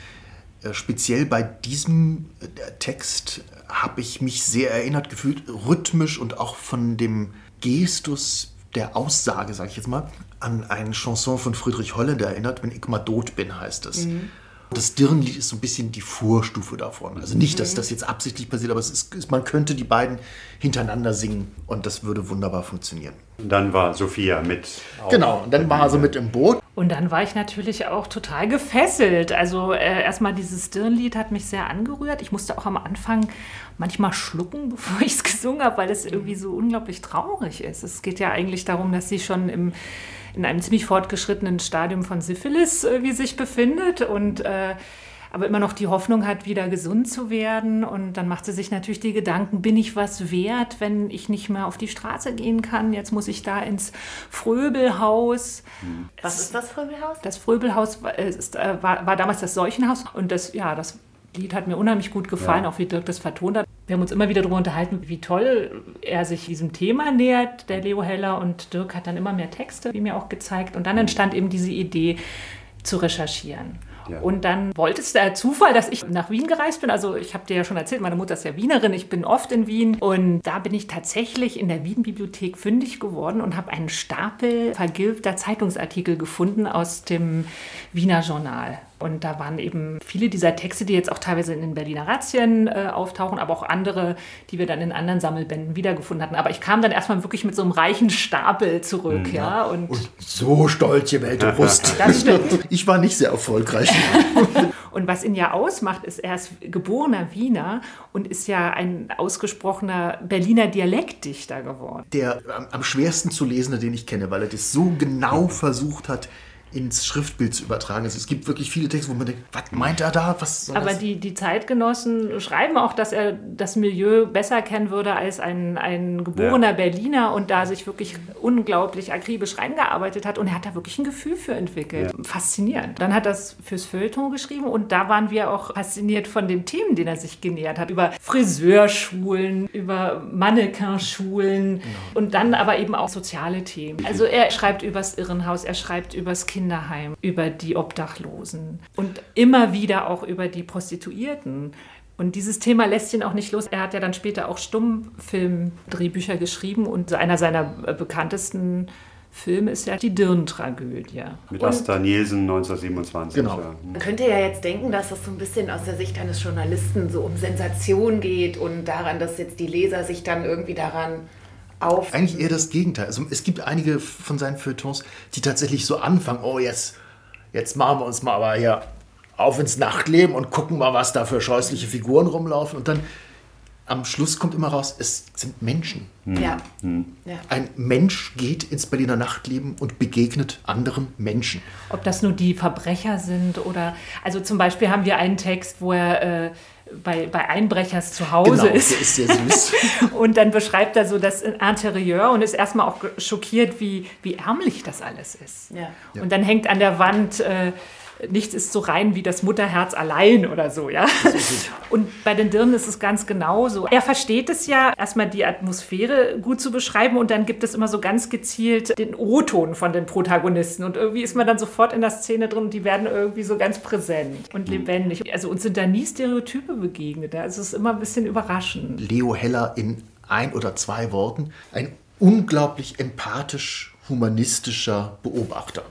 Speaker 7: äh, speziell bei diesem äh, Text habe ich mich sehr erinnert gefühlt, rhythmisch und auch von dem Gestus der Aussage, sage ich jetzt mal, an eine Chanson von Friedrich Holländer erinnert, wenn ich mal tot bin, heißt es. Mhm. Das Dirnlied ist so ein bisschen die Vorstufe davon. Also nicht, dass das jetzt absichtlich passiert, aber es ist, man könnte die beiden hintereinander singen und das würde wunderbar funktionieren.
Speaker 2: Dann war Sophia mit.
Speaker 7: Genau, und dann war sie mit im Boot.
Speaker 8: Und dann war ich natürlich auch total gefesselt. Also äh, erstmal dieses Dirnlied hat mich sehr angerührt. Ich musste auch am Anfang manchmal schlucken, (laughs) bevor ich es gesungen habe, weil es irgendwie so unglaublich traurig ist. Es geht ja eigentlich darum, dass sie schon im in einem ziemlich fortgeschrittenen Stadium von Syphilis irgendwie sich befindet und äh, aber immer noch die Hoffnung hat, wieder gesund zu werden. Und dann macht sie sich natürlich die Gedanken, bin ich was wert, wenn ich nicht mehr auf die Straße gehen kann? Jetzt muss ich da ins Fröbelhaus.
Speaker 1: Was ist das Fröbelhaus?
Speaker 8: Das Fröbelhaus war, ist, äh, war, war damals das Seuchenhaus. Und das, ja, das Lied hat mir unheimlich gut gefallen, ja. auch wie Dirk das vertont hat. Wir haben uns immer wieder darüber unterhalten, wie toll er sich diesem Thema nähert, der Leo Heller. Und Dirk hat dann immer mehr Texte, wie mir auch gezeigt. Und dann entstand eben diese Idee zu recherchieren. Ja. Und dann wollte es der Zufall, dass ich nach Wien gereist bin. Also ich habe dir ja schon erzählt, meine Mutter ist ja Wienerin, ich bin oft in Wien. Und da bin ich tatsächlich in der Wien-Bibliothek fündig geworden und habe einen Stapel vergilbter Zeitungsartikel gefunden aus dem Wiener Journal. Und da waren eben viele dieser Texte, die jetzt auch teilweise in den Berliner Razzien äh, auftauchen, aber auch andere, die wir dann in anderen Sammelbänden wiedergefunden hatten. Aber ich kam dann erstmal wirklich mit so einem reichen Stapel zurück. Mhm. Ja,
Speaker 7: und, und so stolz gewählte Brust. (laughs)
Speaker 8: Das stimmt.
Speaker 7: Ich war nicht sehr erfolgreich. (laughs)
Speaker 8: und was ihn ja ausmacht, ist, er ist geborener Wiener und ist ja ein ausgesprochener Berliner Dialektdichter geworden.
Speaker 7: Der am schwersten zu lesende, den ich kenne, weil er das so genau versucht hat, ins Schriftbild zu übertragen. Also es gibt wirklich viele Texte, wo man denkt, was meint er da? Was soll
Speaker 8: Aber
Speaker 7: das?
Speaker 8: die, die Zeitgenossen schreiben auch, dass er das Milieu besser kennen würde als ein, ein geborener
Speaker 2: Ja.
Speaker 8: Berliner und da sich wirklich unglaublich akribisch reingearbeitet hat. Und er hat da wirklich ein Gefühl für entwickelt. Faszinierend. Dann hat er es fürs Feuilleton geschrieben und da waren wir auch fasziniert von den Themen, denen er sich genähert hat. Über Friseurschulen, über Mannequinschulen und dann aber eben auch soziale Themen. Also er schreibt übers Irrenhaus, er schreibt übers Kinderheim, über die Obdachlosen und immer wieder auch über die Prostituierten. Und dieses Thema lässt ihn auch nicht los. Er hat ja dann später auch Stummfilm-Drehbücher geschrieben und einer seiner äh, bekanntesten Filme ist ja die Dirn-Tragödie.
Speaker 2: Mit Asta Nielsen 1927.
Speaker 7: Genau.
Speaker 2: Ja.
Speaker 1: Man könnte ja jetzt denken, dass das so ein bisschen aus der Sicht eines Journalisten so um Sensation geht und daran, dass jetzt die Leser sich dann irgendwie daran auf.
Speaker 7: Eigentlich eher das Gegenteil. Also es gibt einige von seinen Feuilletons, die tatsächlich so anfangen, oh jetzt, jetzt machen wir uns mal aber hier auf ins Nachtleben und gucken mal, was da für scheußliche Figuren rumlaufen. Und dann am Schluss kommt immer raus, es sind Menschen.
Speaker 1: Ja. ja.
Speaker 7: Ein Mensch geht ins Berliner Nachtleben und begegnet anderen Menschen.
Speaker 8: Ob das nur die Verbrecher sind oder. Also zum Beispiel haben wir einen Text, wo er. Äh, bei, bei Einbrechers zu Hause
Speaker 7: Genau,
Speaker 8: ist.
Speaker 7: der ist sehr süß. (laughs)
Speaker 8: und dann beschreibt er so das Interieur und ist erstmal auch schockiert, wie, wie ärmlich das alles ist.
Speaker 1: Ja.
Speaker 7: Ja.
Speaker 8: Und dann hängt an der Wand, äh, nichts ist so rein wie das Mutterherz allein oder so, ja. Und bei den Dirnen ist es ganz genauso. Er versteht es ja, erstmal die Atmosphäre gut zu beschreiben und dann gibt es immer so ganz gezielt den O-Ton von den Protagonisten und irgendwie ist man dann sofort in der Szene drin und die werden irgendwie so ganz präsent und lebendig. Also uns sind da nie Stereotype begegnet. Also es ist immer ein bisschen überraschend.
Speaker 7: Leo Heller in ein oder zwei Worten. Ein unglaublich empathisch humanistischer Beobachter.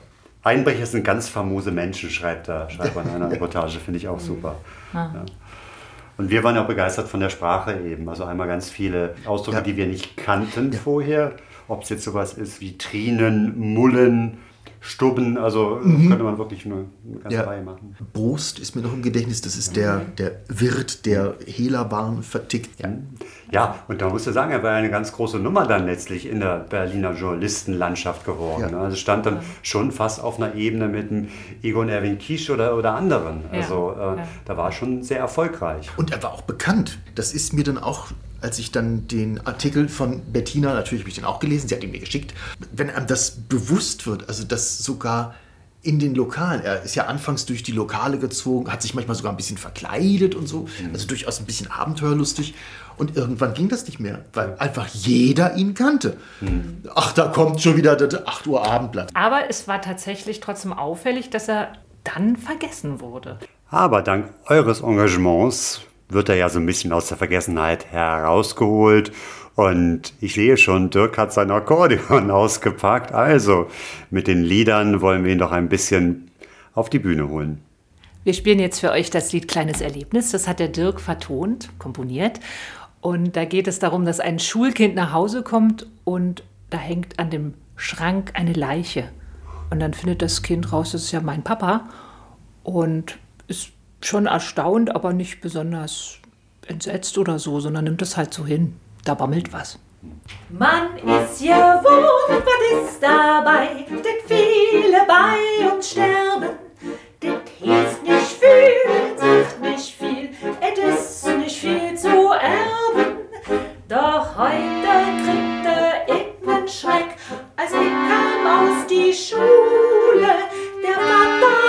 Speaker 2: Einbrecher sind ganz famose Menschen, schreibt er, schreibt er in einer (laughs) Reportage, finde ich auch super. Ja. Und wir waren auch begeistert von der Sprache eben. Also einmal ganz viele Ausdrücke,
Speaker 7: Ja.
Speaker 2: die wir nicht kannten vorher. Ob es jetzt sowas ist wie Trinen, Mullen, Stubben, also könnte man wirklich nur eine ganze
Speaker 7: Ja.
Speaker 2: Reihe machen.
Speaker 7: Brust ist mir noch im Gedächtnis, das ist der, der Wirt, der Hehlerwaren vertickt. Ja.
Speaker 2: Ja, und da musst du sagen, er war eine ganz große Nummer dann letztlich in der Berliner Journalistenlandschaft geworden.
Speaker 7: Ja.
Speaker 2: Also stand dann schon fast auf einer Ebene mit dem Egon Erwin Kisch oder, oder anderen.
Speaker 8: Ja,
Speaker 2: Also äh,
Speaker 8: ja.
Speaker 2: da war schon sehr erfolgreich.
Speaker 7: Und er war auch bekannt. Das ist mir dann auch, als ich dann den Artikel von Bettina, natürlich habe ich den auch gelesen, sie hat ihn mir geschickt, wenn einem das bewusst wird, also dass sogar in den Lokalen, er ist ja anfangs durch die Lokale gezogen, hat sich manchmal sogar ein bisschen verkleidet und so, also durchaus ein bisschen abenteuerlustig. Und irgendwann ging das nicht mehr, weil einfach jeder ihn kannte. Ach, da kommt schon wieder das 8 Uhr Abendblatt.
Speaker 8: Aber es war tatsächlich trotzdem auffällig, dass er dann vergessen wurde.
Speaker 2: Aber dank eures Engagements wird er ja so ein bisschen aus der Vergessenheit herausgeholt. Und ich sehe schon, Dirk hat sein Akkordeon (laughs) ausgepackt. Also mit den Liedern wollen wir ihn doch ein bisschen auf die Bühne holen.
Speaker 8: Wir spielen jetzt für euch das Lied Kleines Erlebnis. Das hat der Dirk vertont, komponiert. Und da geht es darum, dass ein Schulkind nach Hause kommt und da hängt an dem Schrank eine Leiche. Und dann findet das Kind raus, das ist ja mein Papa. Und ist schon erstaunt, aber nicht besonders entsetzt oder so, sondern nimmt es halt so hin. Da bammelt was.
Speaker 9: Man ist gewohnt, was ist dabei, denn viele bei uns sterben. Das heißt nicht viel, sagt nicht viel, es ist nicht viel zu erben. Doch heute kriegte ich nen Schreck, als ich kam aus die Schule. Der Vater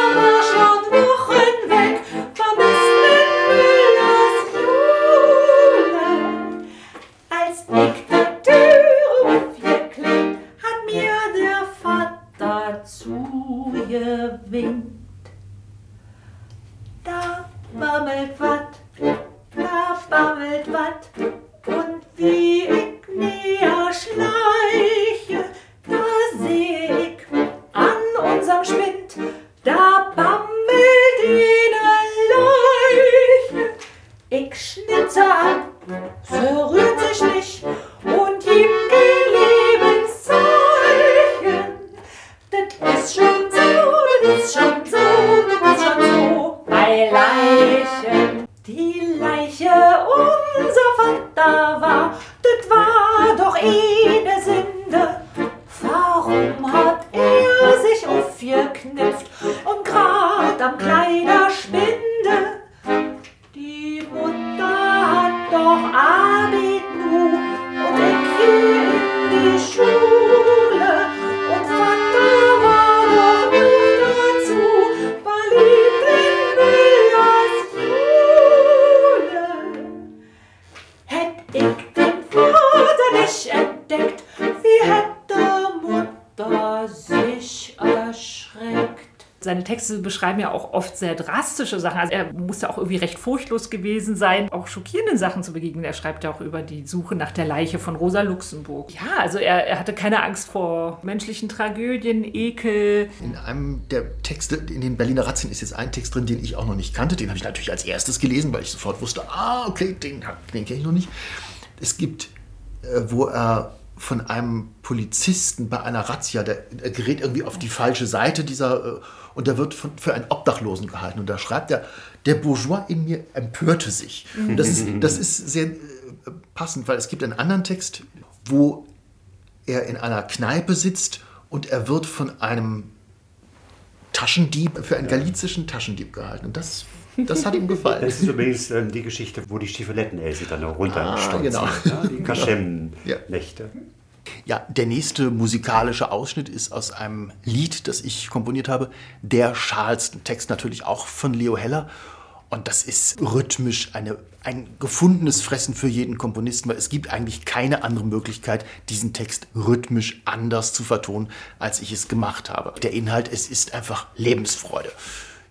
Speaker 8: Texte beschreiben ja auch oft sehr drastische Sachen. Also er muss ja auch irgendwie recht furchtlos gewesen sein, auch schockierenden Sachen zu begegnen. Er schreibt ja auch über die Suche nach der Leiche von Rosa Luxemburg. Ja, also er, er hatte keine Angst vor menschlichen Tragödien, Ekel.
Speaker 7: In einem der Texte, in den Berliner Razzien ist jetzt ein Text drin, den ich auch noch nicht kannte. Den habe ich natürlich als erstes gelesen, weil ich sofort wusste, ah, okay, den, den kenne ich noch nicht. Es gibt, äh, wo er von einem Polizisten bei einer Razzia, der, gerät irgendwie auf die falsche Seite dieser, äh, und der wird für einen Obdachlosen gehalten. Und da schreibt er, der Bourgeois in mir empörte sich. Und das ist, das ist sehr äh, passend, weil es gibt einen anderen Text, wo er in einer Kneipe sitzt und er wird von einem Taschendieb, für einen galizischen Taschendieb gehalten. Und das, das hat ihm gefallen.
Speaker 2: Das ist übrigens äh, die Geschichte, wo die Stiefeletten-Else dann noch runterstürzt.
Speaker 7: Ah, genau.
Speaker 2: Ja, die Kaschem-Nächte.
Speaker 7: Ja, der nächste musikalische Ausschnitt ist aus einem Lied, das ich komponiert habe, Der Charleston. Text natürlich auch von Leo Heller. Und das ist rhythmisch eine, ein gefundenes Fressen für jeden Komponisten, weil es gibt eigentlich keine andere Möglichkeit, diesen Text rhythmisch anders zu vertonen, als ich es gemacht habe. Der Inhalt, es ist einfach Lebensfreude.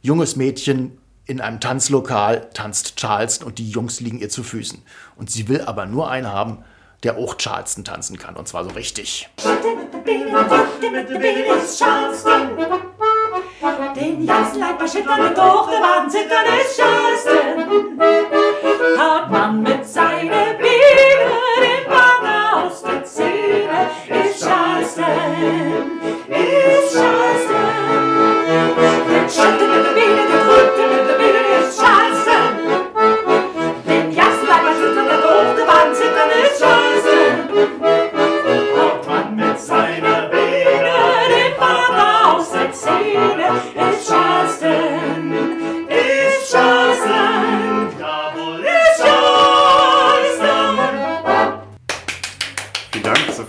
Speaker 7: Junges Mädchen in einem Tanzlokal tanzt Charleston und die Jungs liegen ihr zu Füßen. Und sie will aber nur einen haben, der auch Charleston tanzen kann. Und zwar so richtig.
Speaker 9: Den bei Schüttern und durch den Waden zittern ist Charleston. Haut man mit seiner Biene den Banner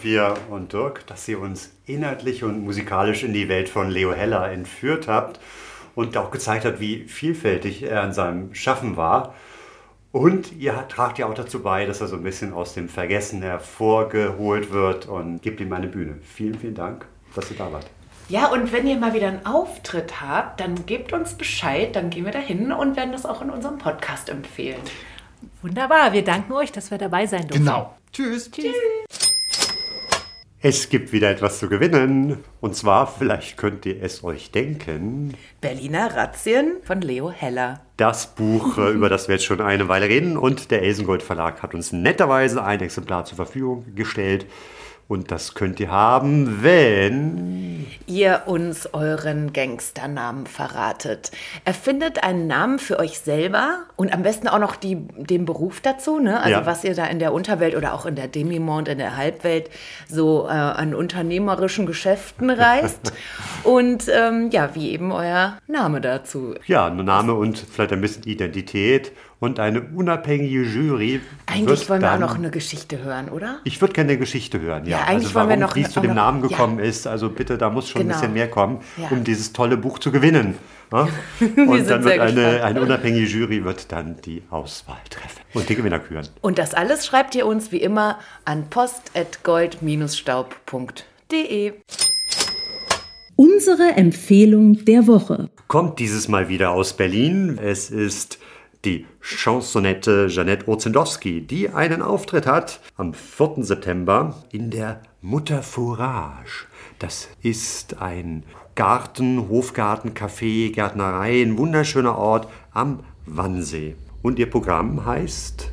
Speaker 2: Sophia und Dirk, dass ihr uns inhaltlich und musikalisch in die Welt von Leo Heller entführt habt und auch gezeigt habt, wie vielfältig er in seinem Schaffen war. Und ihr tragt ja auch dazu bei, dass er so ein bisschen aus dem Vergessen hervorgeholt wird und gebt ihm eine Bühne. Vielen, vielen Dank, dass ihr da wart.
Speaker 1: Ja, und wenn ihr mal wieder einen Auftritt habt, dann gebt uns Bescheid, dann gehen wir dahin und werden das auch in unserem Podcast empfehlen.
Speaker 8: Wunderbar, wir danken euch, dass wir dabei sein durften.
Speaker 7: Genau. Tschüss.
Speaker 8: Tschüss.
Speaker 2: Es gibt wieder etwas zu gewinnen. Und zwar, vielleicht könnt ihr es euch denken,
Speaker 1: Berliner Razzien von Leo Heller.
Speaker 2: das Buch, äh, (laughs) über das wir jetzt schon eine Weile reden. Und der Elsengold Verlag hat uns netterweise ein Exemplar zur Verfügung gestellt. Und das könnt ihr haben, wenn...
Speaker 1: Ihr uns euren Gangsternamen verratet. Erfindet einen Namen für euch selber und am besten auch noch die, den Beruf dazu, ne? Also
Speaker 2: Ja.
Speaker 1: was ihr da in der Unterwelt oder auch in der Demimonde, in der Halbwelt so äh, an unternehmerischen Geschäften reißt. (laughs) und ähm, ja, wie eben euer Name dazu.
Speaker 2: Ja, ein Name und vielleicht ein bisschen Identität und eine unabhängige Jury.
Speaker 1: Eigentlich wollen wir auch
Speaker 2: dann-
Speaker 1: noch eine Geschichte hören, oder?
Speaker 2: Ich würde gerne eine Geschichte hören, ja.
Speaker 1: Ja, eigentlich
Speaker 2: also
Speaker 1: wollen
Speaker 2: warum,
Speaker 1: wir noch-
Speaker 2: wie es zu dem Namen
Speaker 1: ja.
Speaker 2: gekommen ist. Also bitte, da muss schon
Speaker 1: Genau.
Speaker 2: ein bisschen mehr kommen,
Speaker 1: Ja.
Speaker 2: um dieses tolle Buch zu gewinnen. (laughs) Ja?
Speaker 1: sind
Speaker 2: Und dann wird eine, eine unabhängige Jury wird dann die Auswahl treffen und die Gewinner küren.
Speaker 1: Und das alles schreibt ihr uns wie immer an post.gold-staub.de.
Speaker 4: Unsere Empfehlung der Woche.
Speaker 2: Kommt dieses Mal wieder aus Berlin. Es ist die Chansonette Janette Orzendowski, die einen Auftritt hat am 4. September in der Mutter Fourage. Das ist ein Garten, Hofgarten, Café, Gärtnerei, ein wunderschöner Ort am Wannsee. Und ihr Programm heißt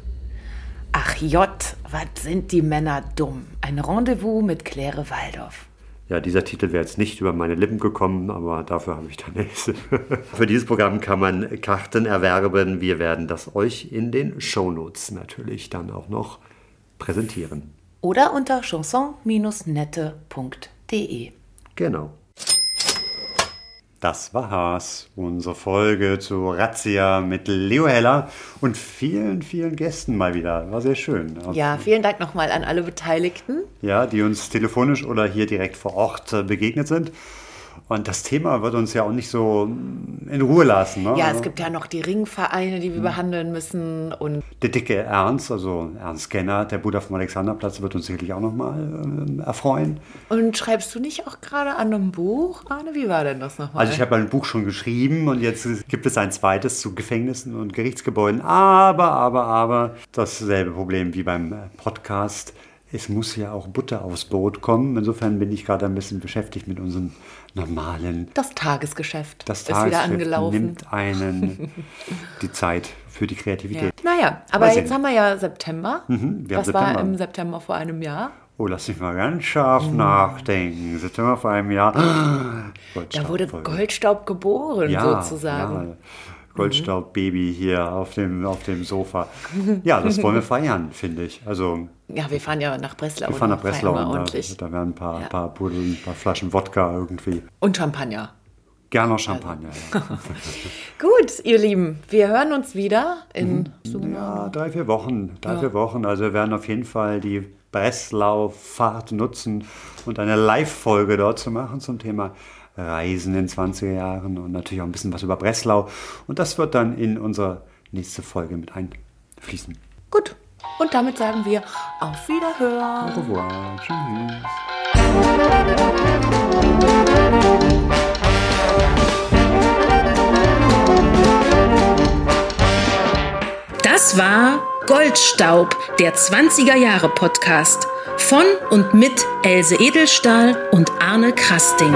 Speaker 1: Ach J, was sind die Männer dumm? Ein Rendezvous mit Claire Waldorf.
Speaker 2: Ja, dieser Titel wäre jetzt nicht über meine Lippen gekommen, aber dafür habe ich dann nächste. (laughs) Für dieses Programm kann man Karten erwerben. Wir werden das euch in den Shownotes natürlich dann auch noch präsentieren.
Speaker 1: Oder unter chanson-nette.de.
Speaker 2: Genau. Das war's, unsere Folge zu Razzia mit Leo Heller und vielen, vielen Gästen mal wieder. War sehr schön.
Speaker 1: Ja, vielen Dank nochmal an alle Beteiligten.
Speaker 2: ja, die uns telefonisch oder hier direkt vor Ort äh, begegnet sind. Und das Thema wird uns ja auch nicht so in Ruhe lassen. Ne?
Speaker 1: Ja, es gibt ja noch die Ringvereine, die wir behandeln müssen. Und
Speaker 2: der dicke Ernst, also Ernst Genner, der Bruder vom Alexanderplatz, wird uns sicherlich auch nochmal äh, erfreuen.
Speaker 1: Und schreibst du nicht auch gerade an einem Buch, Arne? Wie war denn das nochmal?
Speaker 2: Also ich habe ein Buch schon geschrieben und jetzt gibt es ein zweites zu Gefängnissen und Gerichtsgebäuden. Aber, aber, aber, dasselbe Problem wie beim Podcast es muss ja auch Butter aufs Brot kommen. Insofern bin ich gerade ein bisschen beschäftigt mit unseren normalen.
Speaker 1: Das Tagesgeschäft
Speaker 2: das
Speaker 1: ist
Speaker 2: Tagesgeschäft
Speaker 1: wieder angelaufen.
Speaker 2: nimmt einen (laughs) die Zeit für die Kreativität.
Speaker 1: Ja. Naja, aber jetzt haben wir ja September.
Speaker 2: Mhm, wir
Speaker 1: Was war
Speaker 2: September.
Speaker 1: im September vor einem Jahr?
Speaker 2: Oh, lass mich mal ganz scharf nachdenken. September vor einem Jahr.
Speaker 1: Da wurde Goldstaub geboren,
Speaker 2: ja,
Speaker 1: sozusagen.
Speaker 2: Ja. Goldstaub-Baby hier auf dem, auf dem Sofa. Ja, das wollen wir feiern, finde ich. Also,
Speaker 1: Ja, wir fahren ja nach Breslau.
Speaker 2: wir fahren nach
Speaker 1: und feiern
Speaker 2: Breslau und da,
Speaker 1: ordentlich.
Speaker 2: da werden ein paar,
Speaker 1: Ja.
Speaker 2: paar Buddeln, ein paar Flaschen Wodka irgendwie.
Speaker 1: Und Champagner.
Speaker 2: Gerne noch Champagner. (laughs)
Speaker 1: Gut, ihr Lieben, wir hören uns wieder in
Speaker 2: Ja, drei, vier Wochen. Drei,
Speaker 1: Ja.
Speaker 2: vier Wochen. Also wir werden auf jeden Fall die Breslau-Fahrt nutzen und eine Live-Folge dort zu machen zum Thema Reisen in 20er Jahren und natürlich auch ein bisschen was über Breslau. Und das wird dann in unsere nächste Folge mit einfließen.
Speaker 1: Gut. Und damit sagen wir auf Wiederhören.
Speaker 2: Au revoir. Tschüss.
Speaker 4: Das war Goldstaub, der 20er Jahre Podcast von und mit Else Edelstahl und Arne Krasting.